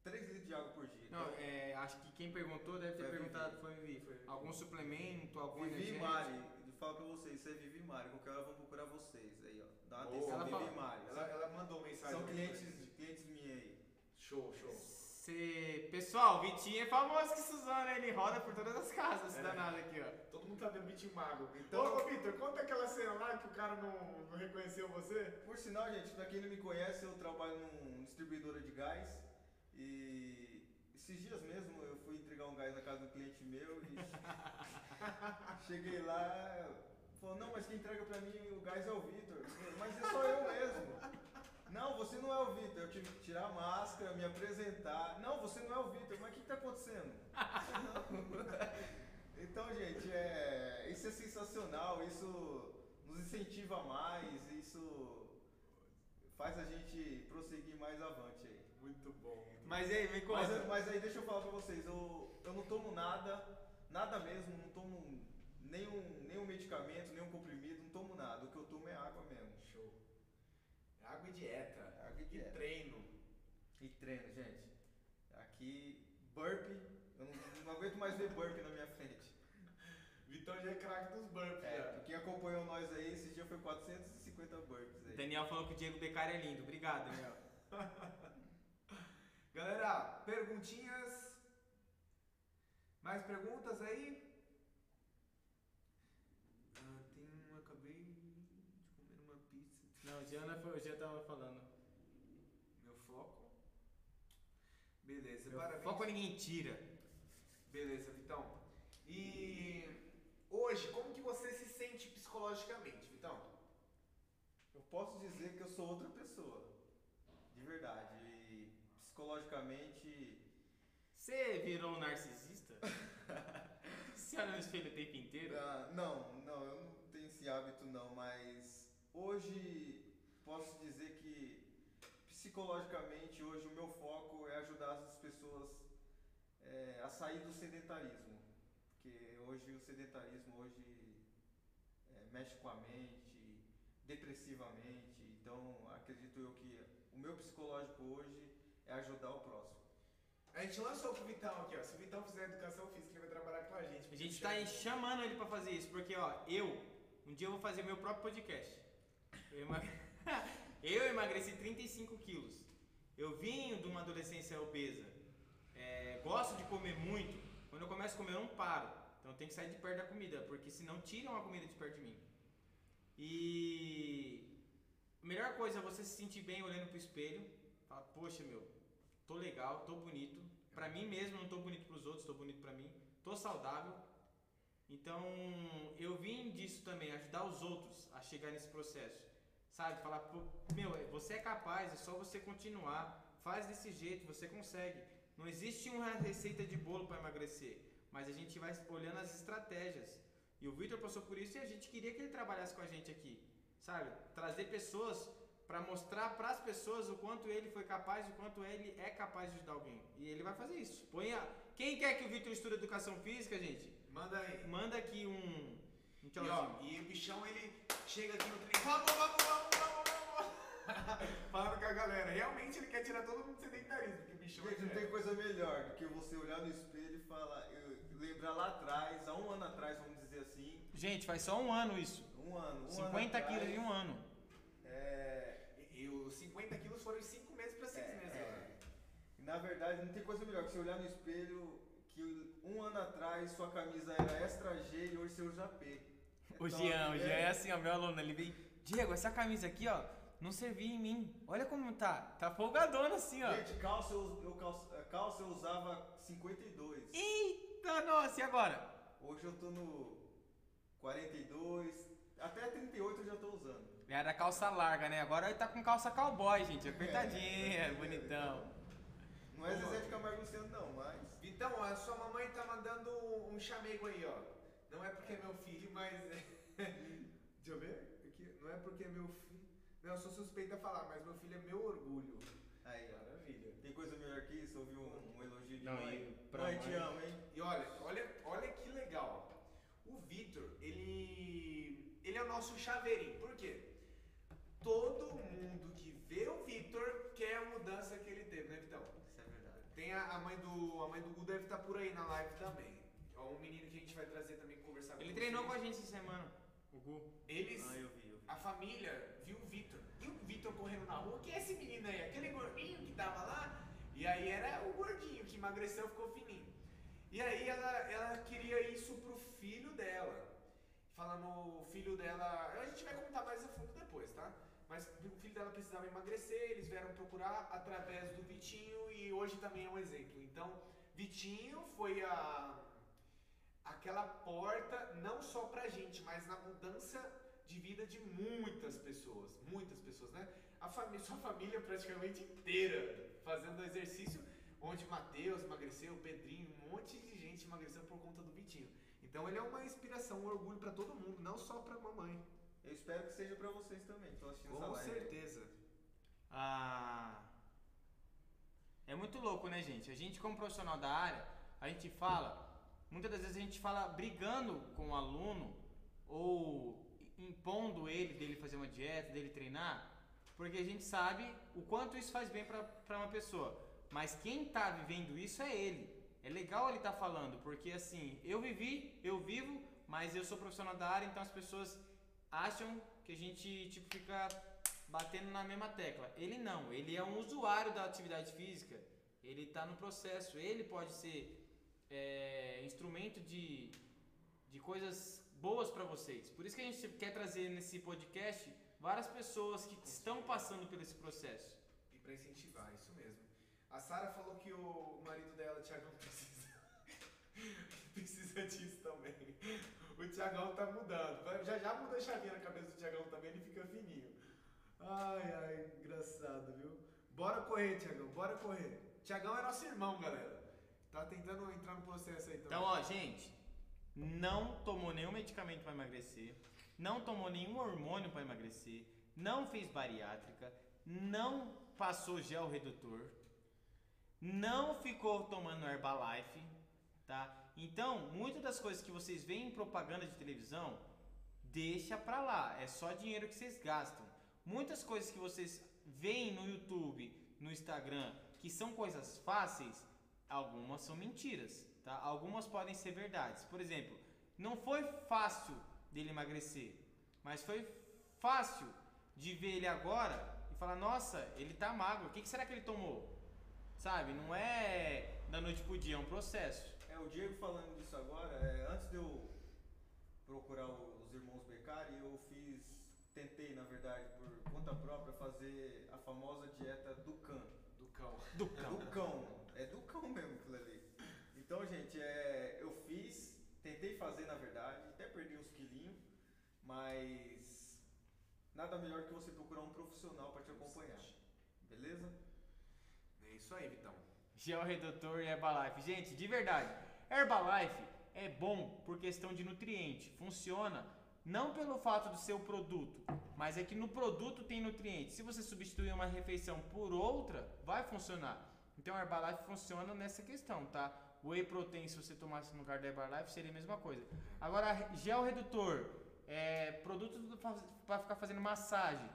3 litros de água por dia. Não, Então, é, acho que quem perguntou deve ter perguntado, Vivi. foi Vivi. Foi. Algum suplemento, algum Vivi energético? Mari, falo pra vocês, isso é Vivi Mari. Qualquer hora vão procurar vocês aí, ó. Dá uma atenção, Ela Vivi fala- Mari. Ela, ela mandou mensagem. São clientes, clientes minha aí. Show, show. Cê... Pessoal, o Vitinho é famoso que Suzana, ele roda por todas as casas, esse É. danado aqui, ó. Todo mundo tá vendo bicho magro. Então- Ô, ô Vitor, conta aquela cena lá que o cara não, não reconheceu você. Por sinal, gente, pra quem não me conhece, eu trabalho num distribuidora de gás e esses dias mesmo eu fui entregar um gás na casa do cliente meu e cheguei lá, falou, não, mas quem entrega pra mim o gás é o Vitor. Mas é só eu mesmo. Não, você não é o Vitor. Eu tive que tirar a máscara, me apresentar. Não, você não é o Vitor. Mas o que, que tá acontecendo? Então, gente, é, isso é sensacional. Isso nos incentiva mais. Isso faz a gente prosseguir mais avante aí. Muito bom. Mas aí, me Mas, conta. mas aí deixa eu falar pra vocês, eu, eu não tomo nada, nada mesmo, não tomo nenhum, nenhum medicamento, nenhum comprimido, não tomo nada. O que eu tomo é água mesmo. Show. Água e dieta. Água e dieta. treino. E treino, gente. Aqui, burpee, eu não, não aguento mais ver burpee na minha frente. Vitão já é craque dos burpees. É, já. quem acompanhou nós aí, esse dia foi 450 burpees aí. Daniel falou que o Diego Becari é lindo. Obrigado, Daniel. Galera, perguntinhas? Mais perguntas aí? Ah, tem um, acabei de comer uma pizza. Não, o Jean, foi, o Jean tava falando. Meu foco? Beleza, Meu parabéns. Foco ninguém tira. Beleza, Vitão. E hoje, como que você se sente psicologicamente, Vitão? Eu posso dizer que eu sou outra pessoa. De verdade. E psicologicamente, Você virou um narcisista? Você olha no espelho o tempo inteiro? Ah, não, não, eu não tenho esse hábito não, mas hoje posso dizer que psicologicamente hoje o meu foco é ajudar as pessoas é, a sair do sedentarismo. Porque hoje o sedentarismo hoje é, mexe com a mente, depressivamente. Então, acredito eu que o meu psicológico hoje é ajudar o próximo. A gente lançou com o Vitão aqui, ó. Se o Vitão fizer educação física, ele vai trabalhar com a gente. A gente tá aí chamando ele pra fazer isso, porque ó, eu, um dia eu vou fazer meu próprio podcast. Eu, emag- eu emagreci 35 quilos. Eu vim de uma adolescência obesa. É, gosto de comer muito. Quando eu começo a comer, eu não paro. Então eu tenho que sair de perto da comida, porque senão tiram a comida de perto de mim. E a melhor coisa é você se sentir bem olhando pro espelho. Falar, poxa, meu, tô legal, tô bonito. Pra mim mesmo, não tô bonito pros outros, tô bonito pra mim. Tô saudável. Então, eu vim disso também, ajudar os outros a chegar nesse processo. Sabe? Falar, meu, você é capaz, é só você continuar. Faz desse jeito, você consegue. Não existe uma receita de bolo para emagrecer, mas a gente vai olhando as estratégias. E o Victor passou por isso e a gente queria que ele trabalhasse com a gente aqui, sabe? Trazer pessoas para mostrar para as pessoas o quanto ele foi capaz, o quanto ele é capaz de ajudar alguém. E ele vai fazer isso. Põe a... Quem quer que o Victor estude educação física, gente? Manda aí. Manda aqui um, um E, ó, e o bichão, ele chega aqui no treino. Vamos, vamos, vamos, vamos, vamos. Falando com a galera. Realmente ele quer tirar todo mundo do sedentarismo, porque o bichão Gente, é não tem coisa melhor do que você olhar no espelho e falar, eu, lembrar lá atrás, há um ano atrás, vamos dizer assim, Gente, faz só um ano isso. um ano, um 50 ano quilos em um ano. É, os 50 quilos foram em 5 meses pra 6 É, meses. é. né? na verdade, não tem coisa melhor que você olhar no espelho que um ano atrás sua camisa era extra G e hoje você usa P. É O top, Jean, o? Jean é assim, ó, meu aluno, ele vem, Diego, essa camisa aqui, ó, não servia em mim. Olha como tá, tá folgadona assim, ó. Gente, calça eu, eu calça, calça eu usava 52. Eita, nossa, e agora? Hoje eu tô no 42, até 38 eu já tô usando. Ele era calça larga, né? Agora ele tá com calça cowboy, gente, apertadinha, É, bonitão. Não é. Zezé de Camargo Luciano não, mas... Vitão, a sua mamãe tá mandando um chamego aí, ó. Não é porque é meu filho, mas. Deixa eu ver. Aqui. Não é porque é meu filho. Não, eu sou suspeita a falar, mas meu filho é meu orgulho. Aí. Maravilha. Tem coisa melhor que isso? Ouvir um, um elogio de Não, mãe? e pra mãe, mãe- te amo, hein? E olha, olha, olha que legal. O Vitor, ele. Ele é o nosso chaveirinho. Por quê? Todo mundo que vê o Vitor quer a mudança que ele teve, né, Vitão? Isso é verdade. Tem a, a mãe do. A mãe do Gu deve estar por aí na live também. É um menino que a gente vai trazer também conversar com Ele treinou com a gente essa semana, o Gu. Eles. Ah, eu vi, eu vi. A família viu o Vitor. E o Vitor correndo na rua, quem é esse menino aí? Aquele gordinho que tava lá? E aí era o gordinho que emagreceu ficou fininho. E aí ela, ela queria isso pro filho dela. Falando o filho dela. A gente vai contar mais a fundo depois, tá? Mas o filho dela precisava emagrecer, eles vieram procurar através do Vitinho e hoje também é um exemplo. Então, Vitinho foi a aquela porta não só pra gente, mas na mudança de vida de muitas pessoas, muitas pessoas, né? A família, sua família praticamente inteira fazendo exercício, onde Matheus emagreceu, Pedrinho, um monte de gente emagreceu por conta do Vitinho. Então ele é uma inspiração, um orgulho pra todo mundo, não só pra mamãe. Eu espero que seja pra vocês também, tô assistindo essa Com live. certeza. Ah, é muito louco, né, gente? A gente, como profissional da área, a gente fala, muitas das vezes a gente fala brigando com o aluno ou impondo ele dele fazer uma dieta, dele treinar, porque a gente sabe o quanto isso faz bem para uma pessoa. Mas quem tá vivendo isso é ele. É legal ele estar falando, porque assim, eu vivi, eu vivo, mas eu sou profissional da área, então as pessoas acham que a gente tipo fica batendo na mesma tecla. Ele não, ele é um usuário da atividade física. Ele está no processo, ele pode ser é, instrumento de, de coisas boas para vocês. Por isso que a gente quer trazer nesse podcast várias pessoas que estão passando por esse processo. E pra incentivar. A Sara falou que o marido dela, o Thiagão, precisa, precisa disso também. O Thiagão tá mudando. Já já muda a chavinha na cabeça do Thiagão também, ele fica fininho. Ai, ai, engraçado, viu? Bora correr, Thiagão, bora correr. Thiagão é nosso irmão, galera. Tá tentando entrar no processo aí também. Então, ó, gente, não tomou nenhum medicamento para emagrecer, não tomou nenhum hormônio para emagrecer, não fez bariátrica, não passou gel redutor, não ficou tomando Herbalife, tá? Então, muitas das coisas que vocês veem em propaganda de televisão deixa pra lá. É só dinheiro que vocês gastam. Muitas coisas que vocês veem no YouTube, no Instagram, que são coisas fáceis, algumas são mentiras, tá? Algumas podem ser verdades. Por exemplo, não foi fácil dele emagrecer, mas foi fácil de ver ele agora e falar: nossa, ele tá magro, o que, será que ele tomou? Sabe? Não é da noite pro dia, é um processo. É, o Diego falando disso agora, é, antes de eu procurar os irmãos Beccari, eu fiz, tentei, na verdade, por conta própria, fazer a famosa dieta do cão. Do cão. Do É cão. do cão, é do cão mesmo aquilo ali. Então, gente, é, eu fiz, tentei fazer, na verdade, até perdi uns quilinhos, mas nada melhor que você procurar um profissional para te acompanhar. Beleza? Isso aí, Vitão. Gel Redutor e Herbalife. Gente, de verdade, Herbalife é bom por questão de nutriente. Funciona não pelo fato de ser o produto, mas é que no produto tem nutriente. Se você substituir uma refeição por outra, vai funcionar. Então, Herbalife funciona nessa questão, tá? Whey protein, se você tomasse no lugar da Herbalife, seria a mesma coisa. Agora, gel redutor, é, produto para ficar fazendo massagem,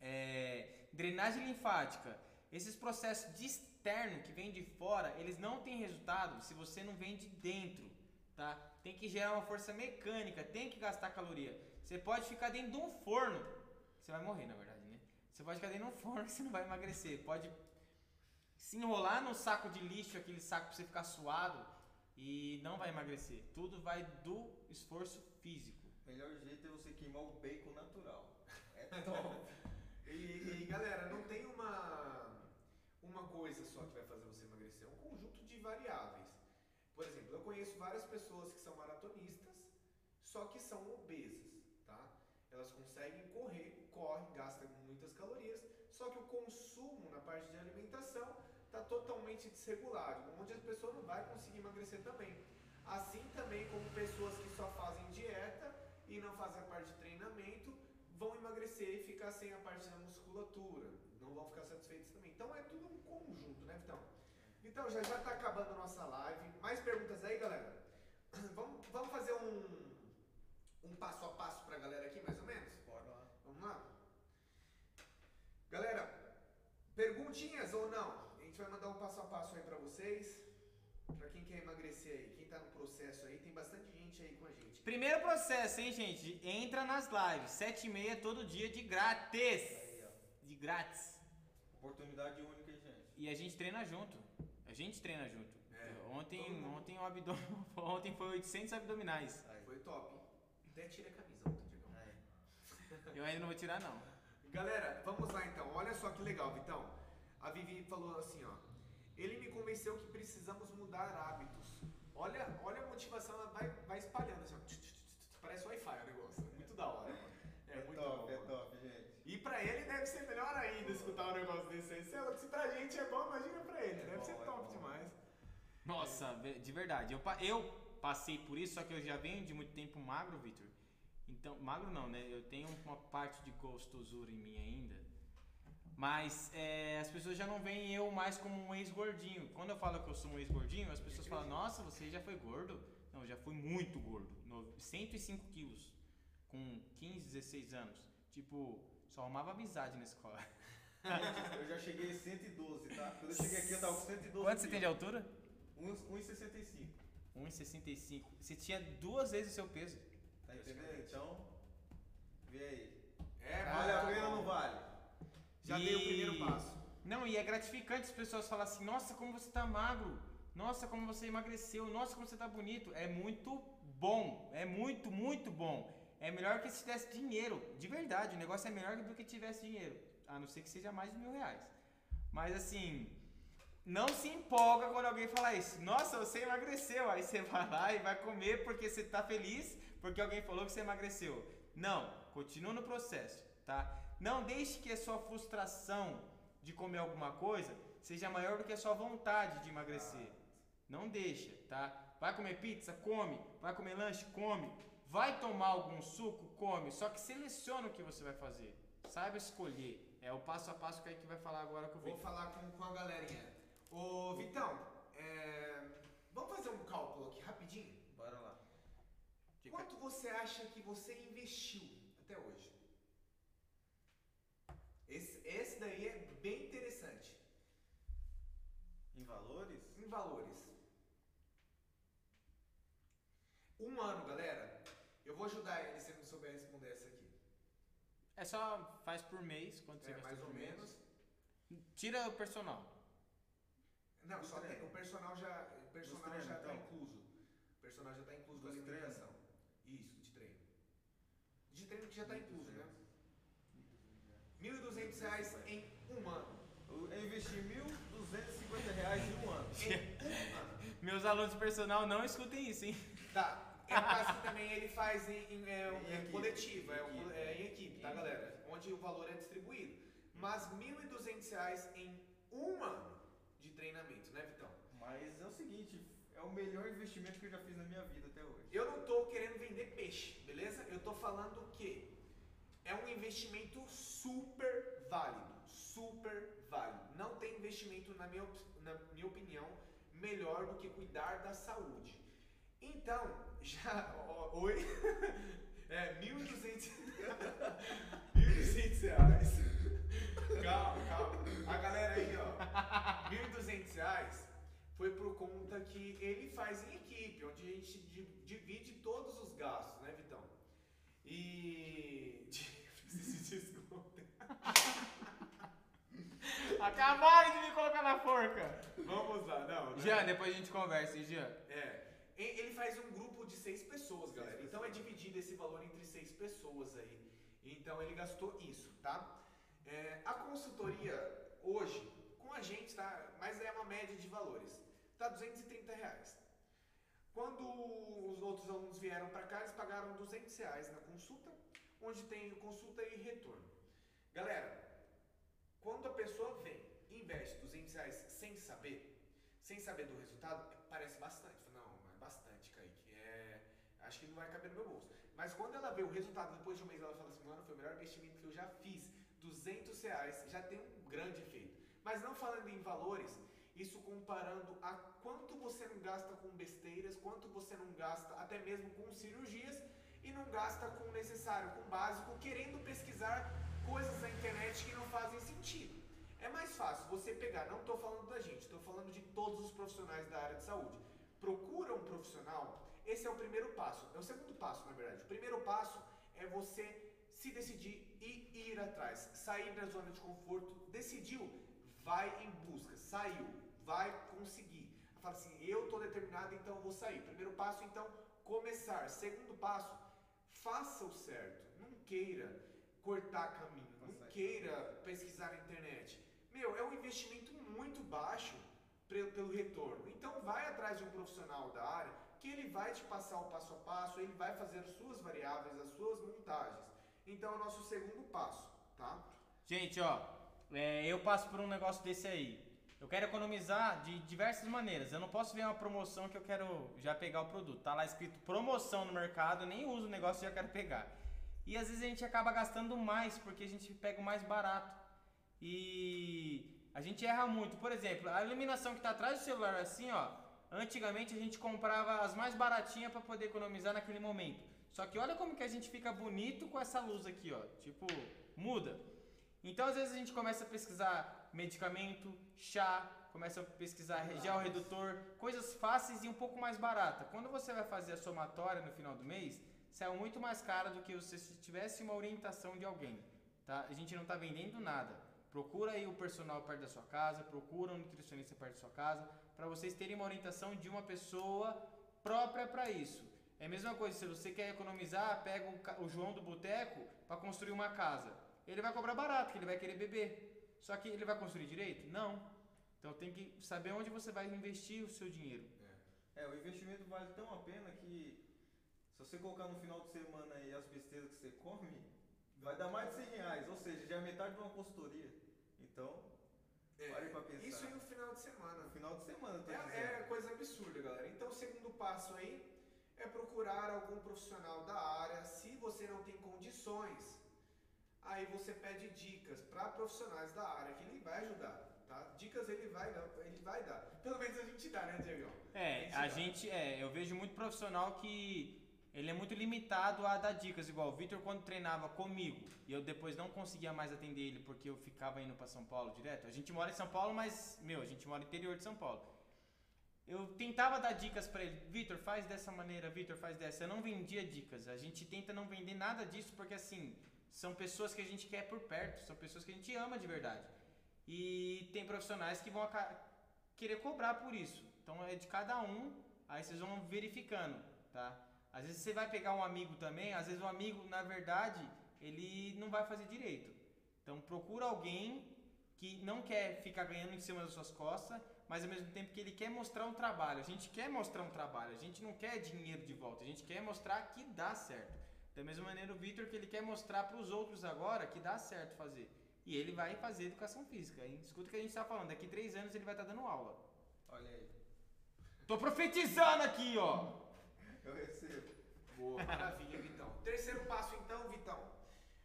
é, drenagem linfática, esses processos de externo que vem de fora, eles não têm resultado se você não vem de dentro, tá? Tem que gerar uma força mecânica, tem que gastar caloria. Você pode ficar dentro de um forno, você vai morrer, na verdade, né? Você pode ficar dentro de um forno que você não vai emagrecer. Pode se enrolar no saco de lixo, aquele saco pra você ficar suado e não vai emagrecer. Tudo vai do esforço físico. Melhor jeito é você queimar o bacon natural. É top. E, e, galera, não tem uma, uma coisa só que vai fazer você emagrecer, é um conjunto de variáveis. Por exemplo, eu conheço várias pessoas que são maratonistas, só que são obesas, tá? Elas conseguem correr, correm, gastam muitas calorias, só que o consumo na parte de alimentação está totalmente desregulado, onde a pessoa não vai conseguir emagrecer também. Assim também como pessoas que só fazem dieta e não fazem a parte de treinamento, vão emagrecer e ficar sem a parte da musculatura. Não vão ficar satisfeitos também. Então é tudo um conjunto, né, Vitão? Então já já tá acabando a nossa live. Mais perguntas aí, galera? Vamos, vamos fazer um, um passo a passo pra galera aqui, mais ou menos? Bora lá. Vamos lá? Galera, perguntinhas ou não? A gente vai mandar um passo a passo aí pra vocês. Pra quem quer emagrecer aí, quem tá no processo aí, tem bastante gente aí com a gente. Primeiro processo, hein, gente? Entra nas lives, 7 e meia todo dia de grátis. Aí, ó. De grátis. Oportunidade única, hein, gente. E a gente treina junto. A gente treina junto. É, ontem, ontem, o abdom... ontem foi 800 abdominais. Aí. Foi top. Até tira a camisa ontem, Diegão. Aí. Eu ainda não vou tirar, não. Galera, vamos lá então. Olha só que legal, Vitão. A Vivi falou assim, ó. Ele me convenceu que precisamos mudar hábitos. Olha, olha a motivação, ela vai, vai espalhando assim, ó. Parece Wi-Fi o negócio. É muito da hora, mano. É, muito top, bom. é top, gente. E pra ele deve ser melhor um negócio desse aí. Sei lá, Se pra gente é bom, imagina pra ele. É deve bom, ser é top bom. demais. Nossa, ve- de verdade. Eu, eu passei por isso, só que eu já venho de muito tempo magro, Victor. Então, magro não, né? Eu tenho uma parte de gostosura em mim ainda. Mas é, as pessoas já não veem eu mais como um ex-gordinho. Quando eu falo que eu sou um ex-gordinho, as pessoas falam, nossa, você já foi gordo? Não, eu já fui muito gordo. No- 105 quilos. Com 15, 16 anos. Tipo, só arrumava amizade na escola. Eu já cheguei em 112, tá? Quando eu cheguei aqui eu tava com 112 Quanto você tem de altura? quilos. Um- 1,65. 1,65. Você tinha duas vezes o seu peso. Tá entendendo? Então, vê aí. É, Vale a mano. pena ou não vale? Já E- dei o primeiro passo. Não, e é gratificante as pessoas falarem assim, nossa, como você tá magro, nossa, como você emagreceu, nossa, como você tá bonito. É muito bom, é muito, muito bom. É melhor que se tivesse dinheiro, de verdade, o negócio é melhor do que tivesse dinheiro, a não ser que seja mais de mil reais. Mas assim, não se empolga quando alguém fala isso. Nossa, você emagreceu, aí você vai lá e vai comer porque você tá feliz, porque alguém falou que você emagreceu. Não, continua no processo, tá? Não deixe que a sua frustração de comer alguma coisa seja maior do que a sua vontade de emagrecer. Não deixa, tá? Vai comer pizza? Come. Vai comer lanche? Come. Vai tomar algum suco? Come. Só que seleciona o que você vai fazer. Saiba escolher. É o passo a passo que a gente vai falar agora com o Vou Victor. falar com, com a galerinha. Ô, Vitão, é, vamos fazer um cálculo aqui rapidinho? Bora lá. Quanto você acha que você investiu até hoje? Esse, esse daí é bem interessante. Em valores? Em valores. Um ano, galera. Eu vou ajudar ele se ele não souber responder essa aqui. É só faz por mês, quanto você É, gastou mais ou por mês. menos. Tira o personal. Não, Dos só tem, o personal já, o personal treinos, já tá então. incluso. O personal já tá incluso treinos. alimentação. Isso, de treino. De treino que já tá incluso, né? 1.200 reais em um ano. Eu investi 1.250 reais em um ano. Em um ano. Meus alunos de personal não escutem isso, hein? Tá. É um caso que também ele faz em, em, é, Em é equipe. coletivo, é, um- Equipe. é em equipe, tá galera? Onde o valor é distribuído. Mas 1.200 reais em um ano de treinamento, né, Vitão? Mas é o seguinte, é o melhor investimento que eu já fiz na minha vida até hoje. Eu não tô querendo vender peixe, beleza? Eu tô falando que é um investimento super válido, super válido. Não tem investimento, na minha, na minha opinião, melhor do que cuidar da saúde. Então, já. ó, oi? É, 1.200 1.200 reais. Calma, calma. A galera aí, ó. 1.200 reais foi por conta que ele faz em equipe, onde a gente di- divide todos os gastos, né, Vitão? E. Acabaram de me colocar na forca. Vamos lá, não. né? Jean, depois a gente conversa, hein, Jean? É. Ele faz um grupo de seis pessoas, galera. Seis Então é pessoas. dividido esse valor entre seis pessoas aí. Então ele gastou isso, tá? É, a consultoria hoje, com a gente, tá? Mas é uma média de valores. Tá 230 reais. Quando os outros alunos vieram para cá, eles pagaram 200 reais na consulta, onde tem consulta e retorno. Galera, quando a pessoa vem e investe 200 reais sem saber, sem saber do resultado, parece bastante. Fala, Não, é bastante, Kaique. É, acho não vai caber no meu bolso. Mas quando ela vê o resultado depois de um mês, ela fala assim, mano, foi o melhor investimento que eu já fiz. 200 reais já tem um grande efeito. Mas não falando em valores, isso comparando a quanto você não gasta com besteiras, quanto você não gasta até mesmo com cirurgias e não gasta com o necessário, com o básico, querendo pesquisar coisas na internet que não fazem sentido. É mais fácil você pegar, não estou falando da gente, estou falando de todos os profissionais da área de saúde. Procura um profissional, esse é o primeiro passo, é o segundo passo, na verdade. O primeiro passo é você se decidir e ir atrás, sair da zona de conforto, decidiu, vai em busca, saiu, vai conseguir. Fala assim, eu estou determinado, então vou sair. Primeiro passo, então, começar. Segundo passo, faça o certo. Não queira cortar caminho, não queira pesquisar na internet. Meu, é um investimento muito baixo pelo retorno. Então vai atrás de um profissional da área que ele vai te passar o passo a passo, ele vai fazer as suas variáveis, as suas montagens. Então é o nosso segundo passo, tá? Gente, ó, é, eu passo por um negócio desse aí. Eu quero economizar de diversas maneiras. Eu não posso ver uma promoção que eu quero já pegar o produto. Tá lá escrito promoção no mercado, eu nem uso o negócio e já quero pegar. E às vezes a gente acaba gastando mais porque a gente pega o mais barato. E a gente erra muito. Por exemplo, a iluminação que está atrás do celular assim, ó. Antigamente a gente comprava as mais baratinhas para poder economizar naquele momento. Só que olha como que a gente fica bonito com essa luz aqui, ó. Tipo, muda. Então às vezes a gente começa a pesquisar medicamento, chá, começa a pesquisar gel redutor, coisas fáceis e um pouco mais barata. Quando você vai fazer a somatória no final do mês, saiu muito mais cara do que você se tivesse uma orientação de alguém. Tá? A gente não está vendendo nada. Procura aí o personal perto da sua casa, procura um nutricionista perto da sua casa, para vocês terem uma orientação de uma pessoa própria para isso. É a mesma coisa, se você quer economizar, pega o, João do Boteco para construir uma casa. Ele vai cobrar barato, que ele vai querer beber. Só que ele vai construir direito? Não. Então tem que saber onde você vai investir o seu dinheiro. É, o investimento vale tão a pena que se você colocar no final de semana aí as besteiras que você come, vai dar mais de 100 reais, ou seja, já é metade de uma consultoria. Então, Pare pra pensar. Isso em um final de semana. final de semana, É, é coisa absurda, galera. Então, o segundo passo aí é procurar algum profissional da área. Se você não tem condições, aí você pede dicas para profissionais da área que ele vai ajudar, tá? Dicas ele vai dar, ele vai dar. Pelo menos a gente dá, né, Diego? É, a dá. gente, é, eu vejo muito profissional que ele é muito limitado a dar dicas. Igual o Vitor, quando treinava comigo e eu depois não conseguia mais atender ele porque eu ficava indo para São Paulo direto. A gente mora em São Paulo, mas, meu, a gente mora no interior de São Paulo. Eu tentava dar dicas para ele. Vitor, faz dessa maneira, Vitor, faz dessa. Eu não vendia dicas. A gente tenta não vender nada disso porque, assim, são pessoas que a gente quer por perto, são pessoas que a gente ama de verdade. E tem profissionais que vão querer cobrar por isso. Então é de cada um, aí vocês vão verificando, tá? Às vezes você vai pegar um amigo também, às vezes o amigo, na verdade, ele não vai fazer direito. Então procura alguém que não quer ficar ganhando em cima das suas costas, mas ao mesmo tempo que ele quer mostrar um trabalho. A gente quer mostrar um trabalho, a gente não quer dinheiro de volta, a gente quer mostrar que dá certo. Da mesma maneira o Vitor que ele quer mostrar para os outros agora que dá certo fazer. E ele vai fazer educação física. hein? Escuta o que a gente está falando, daqui três anos ele vai estar dando aula. Olha aí. Tô profetizando aqui, ó. Eu recebo. Boa, maravilha, Vitão. Terceiro passo, então, Vitão.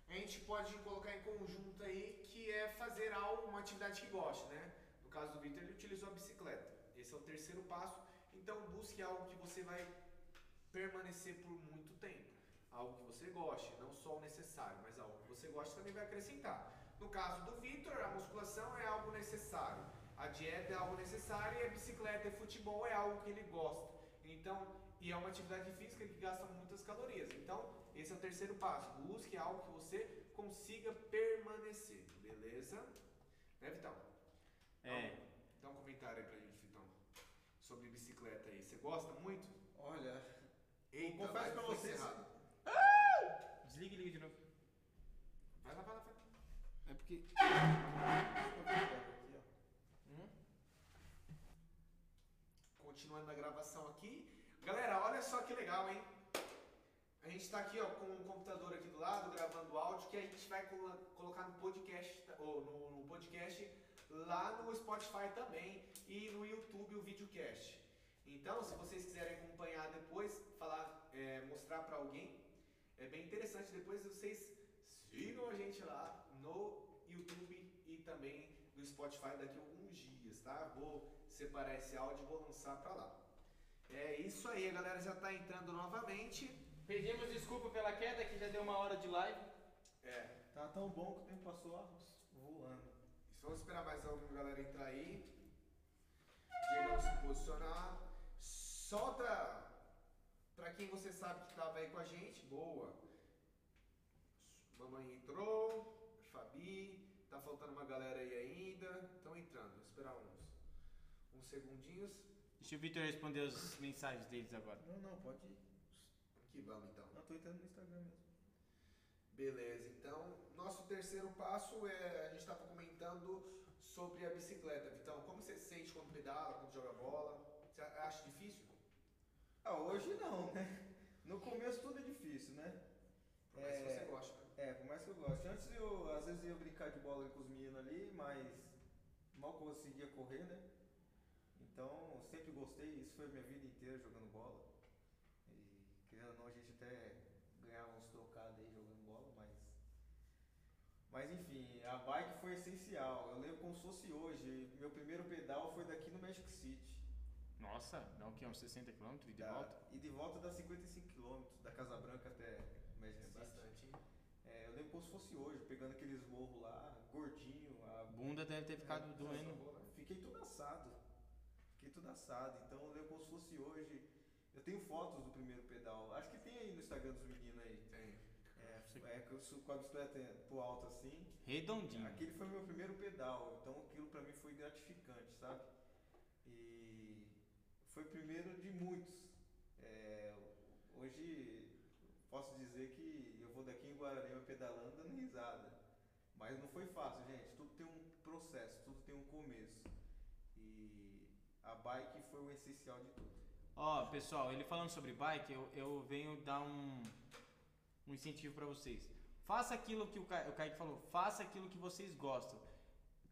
A gente pode colocar em conjunto aí que é fazer algo, uma atividade que goste, né? No caso do Vitor, ele utilizou a bicicleta. Esse é o terceiro passo. Então, busque algo que você vai permanecer por muito tempo. Algo que você goste, não só o necessário, mas algo que você goste também vai acrescentar. No caso do Vitor, a musculação é algo necessário. A dieta é algo necessário e a bicicleta e futebol é algo que ele gosta. Então, e é uma atividade física que gasta muitas calorias. Então, esse é o terceiro passo. Busque algo que você consiga permanecer. Beleza? Né, Vitão? É. Dá um comentário aí pra gente, Vitão. Sobre bicicleta aí. Você gosta muito? Olha, Eita, Confesso pra vocês- encerrado. Desliga e liga de novo. Vai lá, vai lá, vai lá. é porque. Aqui, ó. Hum? Continuando na gravação aqui. Galera, olha só que legal, hein? A gente tá aqui, ó, com o computador aqui do lado, gravando áudio, que a gente vai colo- colocar no podcast, ou no, no podcast, lá no Spotify também, e no YouTube o videocast. Então, se vocês quiserem acompanhar depois, falar, é, mostrar pra alguém, é bem interessante. Depois vocês sigam a gente lá no YouTube e também no Spotify daqui a alguns dias, tá? Vou separar esse áudio e vou lançar pra lá. É isso aí, a galera já tá entrando novamente. Pedimos desculpa pela queda, que já deu uma hora de live. É, Tá tão bom que o tempo passou voando. Isso, Vamos esperar mais alguma galera entrar aí. Diegão se posicionar. Solta pra quem você sabe que tava aí com a gente. Boa. Mamãe entrou. Fabi. Tá faltando uma galera aí ainda. Estão entrando. Vou esperar uns, uns segundinhos. Deixa o Vitor responder as mensagens deles agora. Não, não, pode ir. Aqui vamos então. Não, tô entrando no Instagram mesmo. Beleza, então nosso terceiro passo é a gente estava comentando sobre a bicicleta. Vitão, como você se sente quando pedala, quando joga bola? Você acha difícil? Ah, hoje não, né? No começo tudo é difícil, né? Por mais que É. você gosta. né? É, por mais que eu goste. Antes eu, às vezes, ia brincar de bola com os meninos ali, mas mal conseguia correr, né? Então, foi a minha vida inteira jogando bola. E, querendo ou não, a gente até ganhava uns trocados aí jogando bola, mas... Mas, enfim, a bike foi essencial. Eu lembro como se fosse hoje. Meu primeiro pedal foi daqui no Magic City. Nossa, dá o quê? Uns 60 km de Da- volta? E de volta dá 55 km, da Casa Branca até Magic É City. bastante? É, eu lembro como se fosse hoje, pegando aqueles morros lá, gordinho, a bunda deve ter ficado É, doendo. Fiquei tudo assado. Tudo assado. Então eu lembro como se fosse hoje. Eu tenho fotos do primeiro pedal. Acho que tem aí no Instagram dos meninos aí. Tem. É, é que eu subo com a bicicleta pro alto assim. Redondinho. Aquele foi meu primeiro pedal. Então aquilo pra mim foi gratificante, sabe? E foi o primeiro de muitos. É, hoje posso dizer que eu vou daqui em Guararema pedalando dando risada. Mas não foi fácil, gente. Tudo tem um processo, tudo tem um começo. E a bike foi o essencial de tudo. Ó, pessoal, ele falando sobre bike, eu, eu venho dar um, um incentivo pra vocês. Faça aquilo que o, Ca... o Kaique falou, faça aquilo que vocês gostam.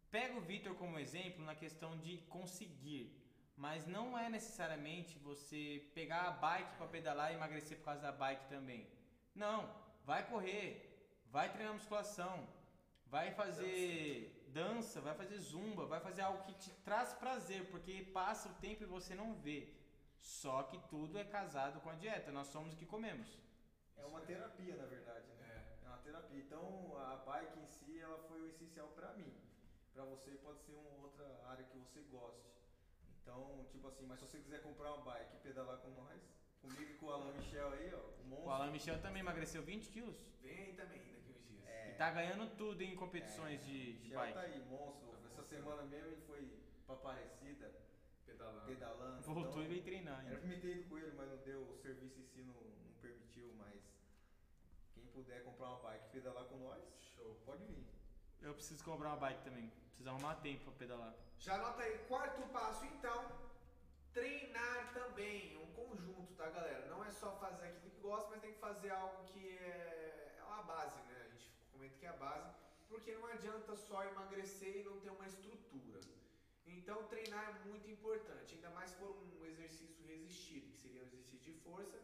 Pega o Vitor como exemplo na questão de conseguir, mas não é necessariamente você pegar a bike pra pedalar e emagrecer por causa da bike também. Não, vai correr, vai treinar musculação, vai fazer dança, vai fazer zumba, vai fazer algo que te traz prazer, porque passa o tempo e você não vê. Só que tudo é casado com a dieta. Nós somos o que comemos. É uma terapia, na verdade, né? É uma terapia. Então, a bike em si, ela foi o essencial pra mim. Pra você pode ser uma outra área que você goste. Então, tipo assim, mas se você quiser comprar uma bike e pedalar com nós, comigo e com o Alan Michel aí, ó, o monstro. O Alan Michel também emagreceu 20 quilos. Vem aí também daqui uns dias. É. E tá ganhando tudo em competições É, de, de Michel bike. tá aí, monstro. Tá Essa semana mesmo ele foi pra Aparecida, Pedalando. pedalando. Voltou então, e veio treinar Era ainda. pra me ter ido com ele, mas não deu, o serviço em si não, não permitiu, mas quem puder comprar uma bike e pedalar com nós, Show. pode vir. Eu preciso comprar uma bike também. Preciso arrumar tempo pra pedalar. Já anota aí, quarto passo então, treinar também, um conjunto, tá galera? Não é só fazer aquilo que gosta, mas tem que fazer algo que é, é uma base, né? Que é a base, porque não adianta só emagrecer e não ter uma estrutura. Então treinar é muito importante, ainda mais se for um exercício resistido, que seria um exercício de força.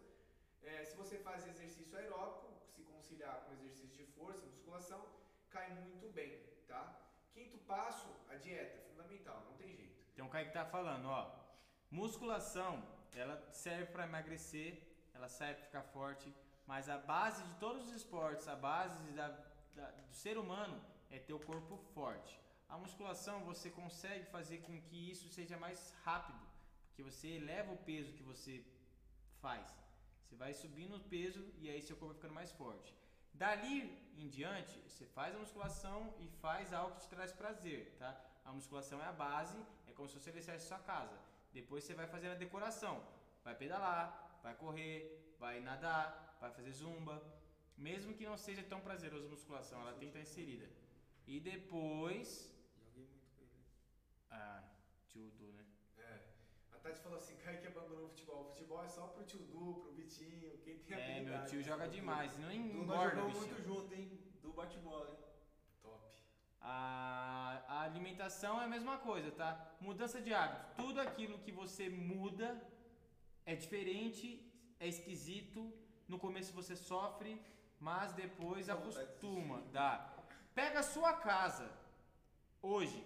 É, se você faz exercício aeróbico, se conciliar com exercício de força, musculação, cai muito bem, tá? Quinto passo, a dieta, fundamental, não tem jeito. Então o Kaique tá falando, ó. Musculação, ela serve pra emagrecer, ela serve pra ficar forte, mas a base de todos os esportes, a base da, da- do ser humano é ter o corpo forte. A musculação você consegue fazer com que isso seja mais rápido, porque você eleva o peso que você faz. Você vai subindo o peso e aí seu corpo vai ficando mais forte. Dali em diante, você faz a musculação e faz algo que te traz prazer, tá? A musculação é a base, é como se você alicerce sua casa. Depois você vai fazendo a decoração. Vai pedalar, vai correr, vai nadar, vai fazer zumba. Mesmo que não seja tão prazeroso a musculação, ela tem que estar inserida. E depois. Joguei muito com ele. Ah, tio Du, né? É. A Tati falou assim, Kaique abandonou o futebol. O futebol é só pro tio Du, pro Vitinho, quem tem É, habilidade. meu tio joga demais. Não Nós engorda, jogamos bichinho. muito junto, hein? Do bate-bola, hein? Top. A, a alimentação é a mesma coisa, tá? Mudança de hábito. Tudo aquilo que você muda é diferente, é esquisito. No começo você sofre, mas depois acostuma. Dá. Pega a sua casa hoje,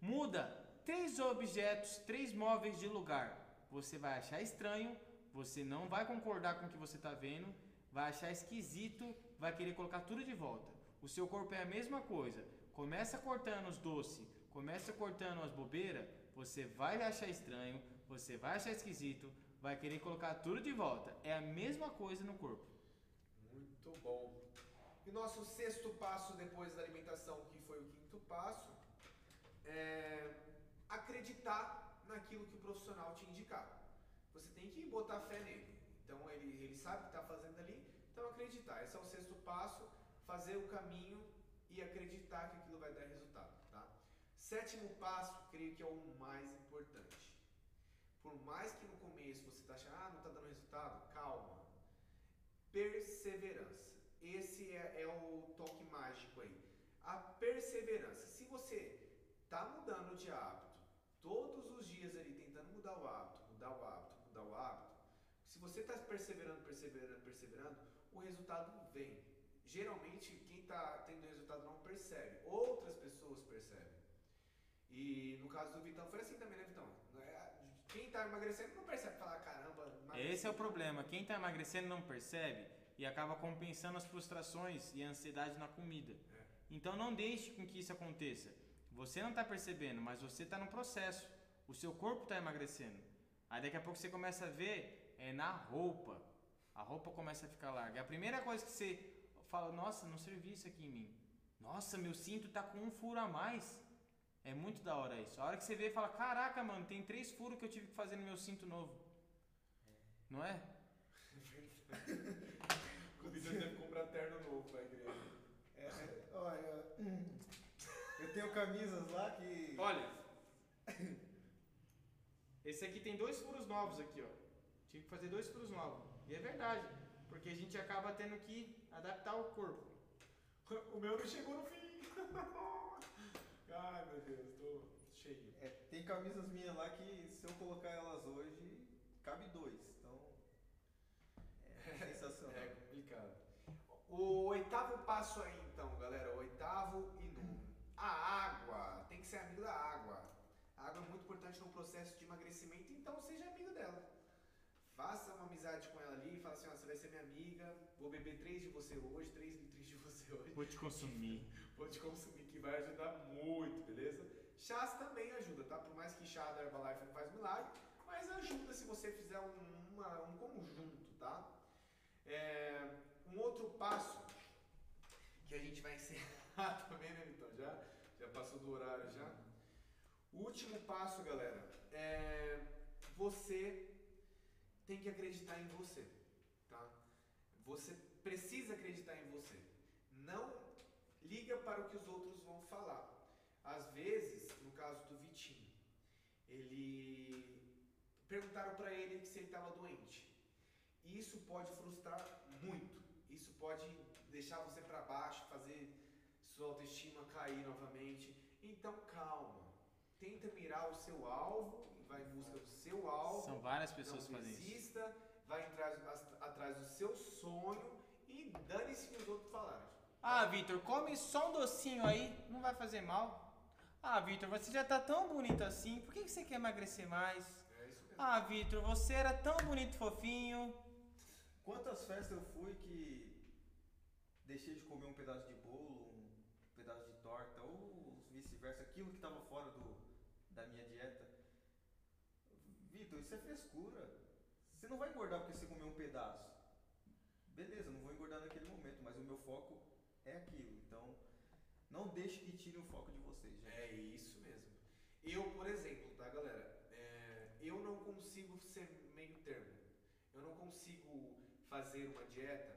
muda três objetos, três móveis de lugar. Você vai achar estranho, você não vai concordar com o que você está vendo, vai achar esquisito, vai querer colocar tudo de volta. O seu corpo é a mesma coisa. Começa cortando os doces, começa cortando as bobeiras, você vai achar estranho, você vai achar esquisito, vai querer colocar tudo de volta. É a mesma coisa no corpo. Muito bom. E nosso sexto passo depois da alimentação, que foi o quinto passo, é acreditar naquilo que o profissional te indicar. Você tem que botar fé nele. Então ele, ele sabe o que está fazendo ali, então acreditar. Esse é o sexto passo, fazer o caminho e acreditar que aquilo vai dar resultado, tá? Sétimo passo, creio que é o mais importante. Por mais que no começo você está achando, ah, não está dando resultado. Perseverança. Esse é, é o toque mágico aí. A perseverança. Se você está mudando de hábito, todos os dias ali tentando mudar o hábito, mudar o hábito, mudar o hábito, se você está perseverando, perseverando, perseverando, o resultado vem. Geralmente, quem está tendo resultado não percebe, outras pessoas percebem. E no caso do Vitão foi assim também, né, Vitão? É, Quem está emagrecendo não percebe falar, caramba, emagreci. Esse é o problema. Quem está emagrecendo não percebe e acaba compensando as frustrações e a ansiedade na comida. É. Então não deixe com que isso aconteça. Você não está percebendo, mas você está no processo. O seu corpo está emagrecendo. Aí daqui a pouco você começa a ver é na roupa. A roupa começa a ficar larga. É a primeira coisa que você fala, nossa, não servi isso aqui em mim. Nossa, meu cinto tá com um furo a mais. É muito da hora isso. A hora que você vê, fala, caraca, mano, tem três furos que eu tive que fazer no meu cinto novo. Não é? O Vitão deve comprar terno novo pra igreja. É, é, olha, eu tenho camisas lá que. Olha. Esse aqui tem dois furos novos aqui, ó. Tive que fazer dois furos novos. E é verdade. Porque a gente acaba tendo que adaptar o corpo. O meu não chegou no fim. Ai, meu Deus, tô cheio. É, tem camisas minhas lá que se eu colocar elas hoje, cabe dois. É complicado. O oitavo passo aí, então, galera. O oitavo e nono. A água. Tem que ser amigo da água. A água é muito importante no processo de emagrecimento, então seja amigo dela. faça uma amizade com ela ali, fala assim, ó, você vai ser minha amiga, vou beber três de você hoje, três litros de você hoje. Vou te consumir. Vou te consumir, que vai ajudar muito, beleza? Chás também ajuda, tá? Por mais que chá da Herbalife não faz milagre, mas ajuda se você fizer um, uma- um conjunto? É, um outro passo que a gente vai encerrar também, né, Vitão? Já, já passou do horário já. O último passo, galera, é você tem que acreditar em você, tá? Você precisa acreditar em você. Não liga para o que os outros vão falar. Às vezes, no caso do Vitinho, ele perguntaram para ele se ele estava doente. E isso pode frustrar muito. Isso pode deixar você para baixo, fazer sua autoestima cair novamente. Então, calma. Tenta mirar o seu alvo vai em busca do seu alvo. São várias pessoas que não fazem isso. desista, vai atrás, atrás do seu sonho e dane-se que os outros falarem. Ah, Vitor, come só um docinho aí, não vai fazer mal. Ah, Vitor, você já tá tão bonito assim, por que você quer emagrecer mais? É isso mesmo. Ah, Vitor, você era tão bonito fofinho. Quantas festas eu fui que deixei de comer um pedaço de bolo, um pedaço de torta, ou vice-versa, aquilo que estava fora do, da minha dieta. Vitor, isso é frescura. Você não vai engordar porque você comeu um pedaço. Beleza, não vou engordar naquele momento, mas o meu foco é aquilo. Então, não deixe que tire o foco de vocês. É isso mesmo. Eu, por exemplo, tá, galera? É, eu não consigo ser meio termo. Eu não consigo fazer uma dieta.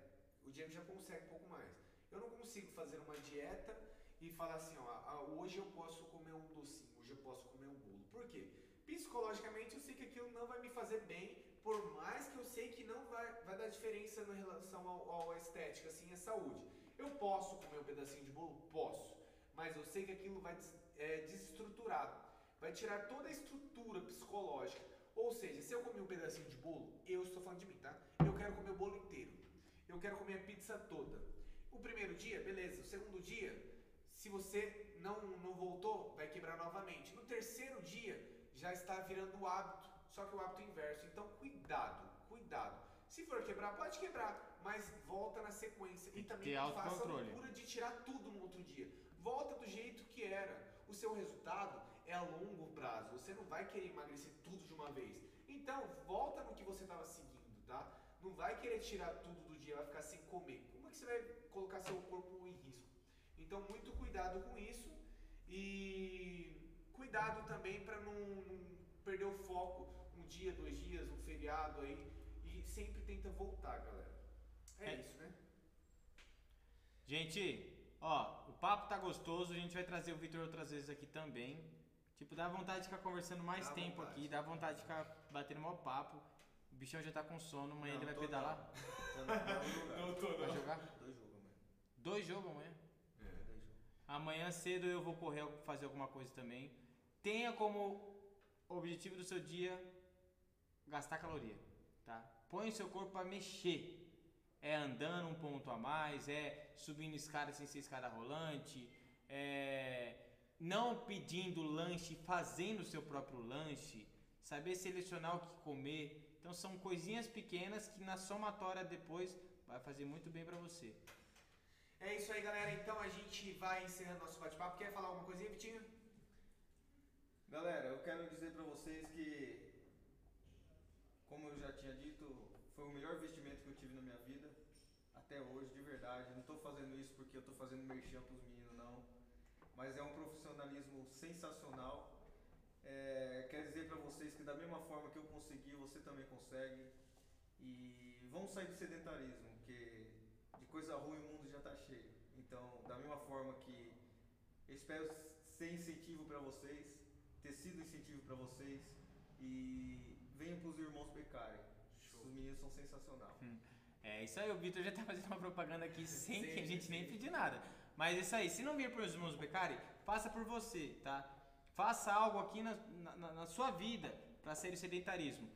O Diego já consegue um pouco mais. Eu não consigo fazer uma dieta e falar assim, ó, ah, hoje eu posso comer um docinho, hoje eu posso comer um bolo. Por quê? Psicologicamente eu sei que aquilo não vai me fazer bem, por mais que eu sei que não vai, vai dar diferença em relação ao, ao estética, assim, à saúde. Eu posso comer um pedacinho de bolo? Posso. Mas eu sei que aquilo vai des, é, desestruturado. Vai tirar toda a estrutura psicológica. Ou seja, se eu comer um pedacinho de bolo, eu estou falando de mim, tá? Eu quero comer o bolo inteiro. Eu quero comer a pizza toda. O primeiro dia, beleza. O segundo dia, se você não, não voltou, vai quebrar novamente. No terceiro dia, já está virando o hábito. Só que o hábito inverso. Então, cuidado, cuidado. Se for quebrar, pode quebrar, mas volta na sequência. E que também não faça a loucura de tirar tudo no outro dia. Volta do jeito que era. O seu resultado é a longo prazo. Você não vai querer emagrecer tudo de uma vez. Então, volta no que você estava seguindo, tá? Não vai querer tirar tudo do dia, vai ficar sem comer. Como é que você vai colocar seu corpo em risco? Então, muito cuidado com isso e cuidado também para não, não perder o foco um dia, dois dias, um feriado aí e sempre tenta voltar, galera. É, É. isso, né? Gente, ó, o papo tá gostoso, a gente vai trazer o Vitor outras vezes aqui também. Tipo, dá vontade de ficar conversando mais Dá tempo vontade. aqui, dá vontade de ficar batendo maior papo. O bichão já tá com sono, amanhã Não, ele vai pedalar. Não, não, não, não, tô, Vai jogar? Dois jogos, mano. Dois jogos amanhã. É. Dois jogos. Amanhã cedo eu vou correr, fazer alguma coisa também. Tenha como objetivo do seu dia gastar caloria, tá? Põe o seu corpo para mexer. É andando um ponto a mais, é subindo escada sem ser escada rolante, é não pedindo lanche, fazendo o seu próprio lanche, saber selecionar o que comer. Então são coisinhas pequenas que na somatória depois vai fazer muito bem para você. É isso aí, galera. Então a gente vai encerrando nosso bate-papo. Quer falar alguma coisinha, Vitinho? Galera, eu quero dizer pra vocês que, como eu já tinha dito, foi o melhor investimento que eu tive na minha vida até hoje, de verdade. Não tô fazendo isso porque eu tô fazendo merchan pros meninos. Mas é um profissionalismo sensacional. É, quero dizer pra vocês que da mesma forma que eu consegui, você também consegue. E vamos sair do sedentarismo, porque de coisa ruim o mundo já tá cheio. Então, da mesma forma que eu espero ser incentivo pra vocês, ter sido incentivo pra vocês e venham pros irmãos pecarem. Os meninos são sensacionais. É isso aí, o Vitor já tá fazendo uma propaganda aqui sem que a gente nem pedir nada. Mas isso aí, se não vir para os irmãos Beccari, faça por você, tá? Faça algo aqui na, na, na sua vida para sair do sedentarismo.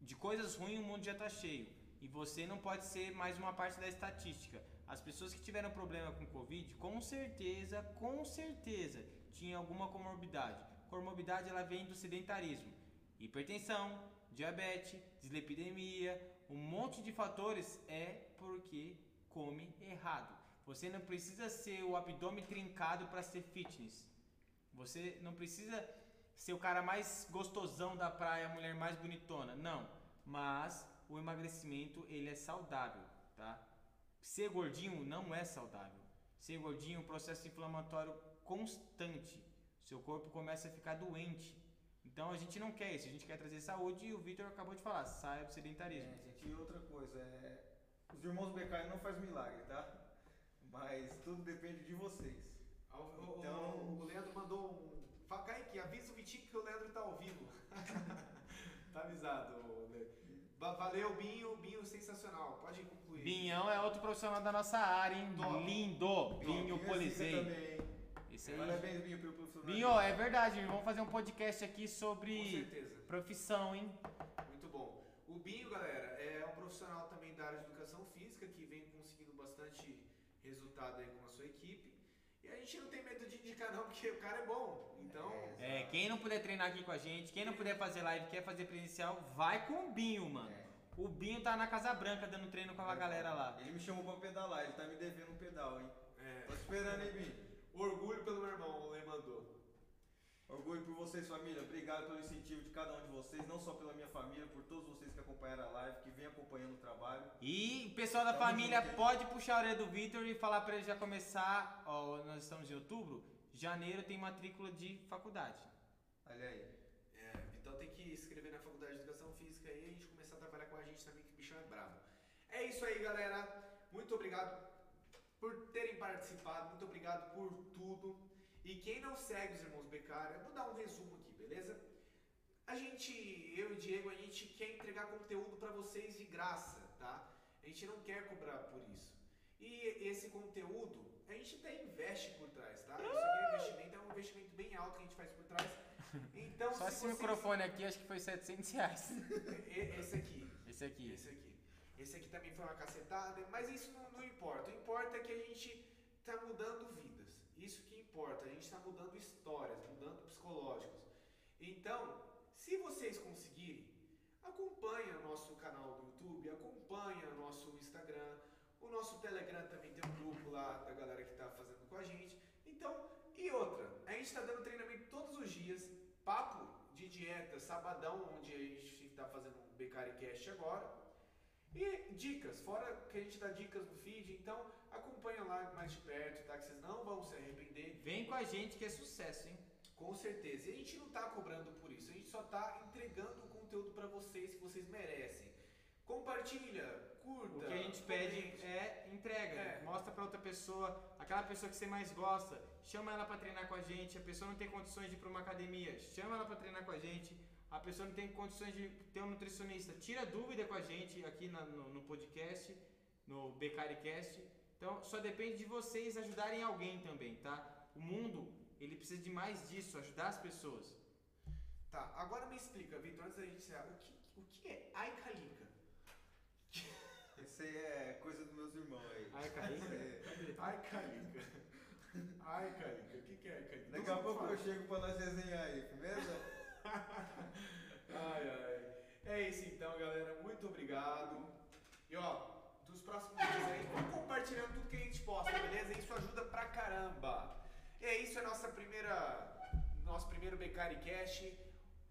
De coisas ruins o mundo já tá cheio. E você não pode ser mais uma parte da estatística. As pessoas que tiveram problema com Covid, com certeza, com certeza, tinham alguma comorbidade. Comorbidade ela vem do sedentarismo. Hipertensão, diabetes, dislipidemia, um monte de fatores é porque come errado. Você não precisa ser o abdômen trincado para ser fitness. Você não precisa ser o cara mais gostosão da praia, a mulher mais bonitona. Não. Mas o emagrecimento ele é saudável, tá? Ser gordinho não é saudável. Ser gordinho é um processo inflamatório constante. Seu corpo começa a ficar doente. Então a gente não quer isso, a gente quer trazer saúde e o Victor acabou de falar, saia do sedentarismo. É, gente, e outra coisa, é... os irmãos Becai não faz milagre, tá? Mas tudo depende de vocês. O, Então- o- o Leandro mandou um. Fala, Kaique, avisa o Vitinho que o Leandro tá ao vivo. tá avisado, Leandro. Va- Valeu, Binho. Binho, sensacional. Pode concluir. Binhão é outro profissional da nossa área, hein? Top. Lindo! Binho também. Esse aí. Parabéns, Binho, pelo profissional. Binho, é verdade, vamos fazer um podcast aqui Com sobre certeza. profissão, hein? Muito bom. O Binho, galera, é um profissional também da área de educação física que vem conseguindo bastante resultado aí com a sua equipe. E a gente não tem medo de indicar não, porque o cara é bom. Então, É, É, quem não puder treinar aqui com a gente, quem não puder fazer live, quer fazer presencial, vai com o Binho, mano. É. O Binho tá na Casa Branca dando treino com a galera lá. Ele me chamou pra pedalar, ele tá me devendo um pedal, hein? é, Tô esperando, hein, Binho? orgulho pelo meu irmão, o Lê mandou. Orgulho por vocês, família. Obrigado pelo incentivo de cada um de vocês, não só pela minha família, por todos vocês que acompanharam a live, que vem acompanhando o trabalho. E pessoal da Tamo família junto, pode puxar a orelha do Victor e falar pra ele já começar. Ó, nós estamos em outubro, janeiro tem matrícula de faculdade. Olha aí. É, então tem que se inscrever na faculdade de educação física e a gente começar a trabalhar com a gente também, que o bichão é bravo. É isso aí, galera. Muito obrigado por terem participado, muito obrigado por tudo. E quem não segue os irmãos Becari, eu vou dar um resumo aqui, beleza? A gente, eu e o Diego, a gente quer entregar conteúdo pra vocês de graça, tá? A gente não quer cobrar por isso. E esse conteúdo, a gente até investe por trás, tá? Isso aqui é investimento, é um investimento bem alto que a gente faz por trás. Então, Só se esse vocês- microfone aqui acho que foi 700 reais. Esse aqui. Esse aqui. Esse aqui. Esse aqui também foi uma cacetada, mas isso não, não importa. O importa é que a gente tá mudando vidas. Importa. A gente tá mudando histórias, mudando psicológicos. Então, se vocês conseguirem, acompanha nosso canal do YouTube, acompanha nosso Instagram, o nosso Telegram também tem um grupo lá da galera que tá fazendo com a gente. Então, e outra, a gente tá dando treinamento todos os dias, papo de dieta, sabadão, onde a gente tá fazendo um Becari Cast agora. E dicas, fora que a gente dá dicas no feed, então acompanha lá mais de perto, tá? Que vocês não vão se arrepender. Vem com a gente que é sucesso, hein? Com certeza. E a gente não tá cobrando por isso, a gente só tá entregando o conteúdo pra vocês que vocês merecem. Compartilha, curta. O que a gente pede é entrega. É. Mostra pra outra pessoa, aquela pessoa que você mais gosta, chama ela pra treinar com a gente. A pessoa não tem condições de ir pra uma academia, chama ela pra treinar com a gente. A pessoa não tem condições de ter um nutricionista, tira dúvida com a gente aqui na- no, no podcast, no BecariCast. Então, só depende de vocês ajudarem alguém também, tá? O mundo, ele precisa de mais disso, ajudar as pessoas. Tá, agora me explica, Vitor, antes da gente encerrar, o que, o que é Aicalica? Esse aí é coisa dos meus irmãos aí. Ai, Caí. É. Aicalica. Aicalica, o que, que é Aicalica? Daqui a pouco eu chego pra nós desenhar aí, firmeza? Ai, ai. É isso então, galera. Muito obrigado. E ó, próximos dias aí, compartilhando tudo que a gente posta, beleza? Isso ajuda pra caramba. E é isso, é nossa primeira. Nosso primeiro Becari Cash.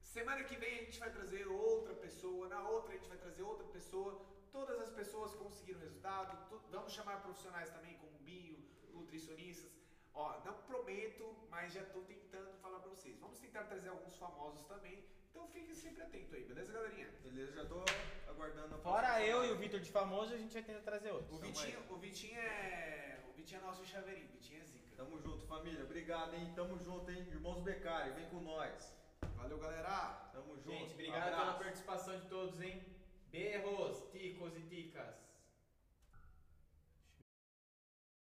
Semana que vem a gente vai trazer outra pessoa, na outra a gente vai trazer outra pessoa. Todas as pessoas conseguiram resultado. tu- Vamos chamar profissionais também, como Binho, nutricionistas. Ó, não prometo, mas já tô tentando falar pra vocês. Vamos tentar trazer alguns famosos também. Então fiquem sempre atentos aí, beleza, galerinha? Beleza, já tô aguardando a Fora eu e o. Vitor de famoso, a gente vai tentar trazer outros. O Vitinho, o Vitinho é. O Vitinho é nosso chaveirinho, o Vitinho é zica. Tamo junto, família. Obrigado, hein? Tamo junto, hein? Irmãos Becari, vem com nós. Valeu, galera! Tamo junto. Gente, obrigado pela Abraço. participação de todos, hein? Berros, ticos e ticas.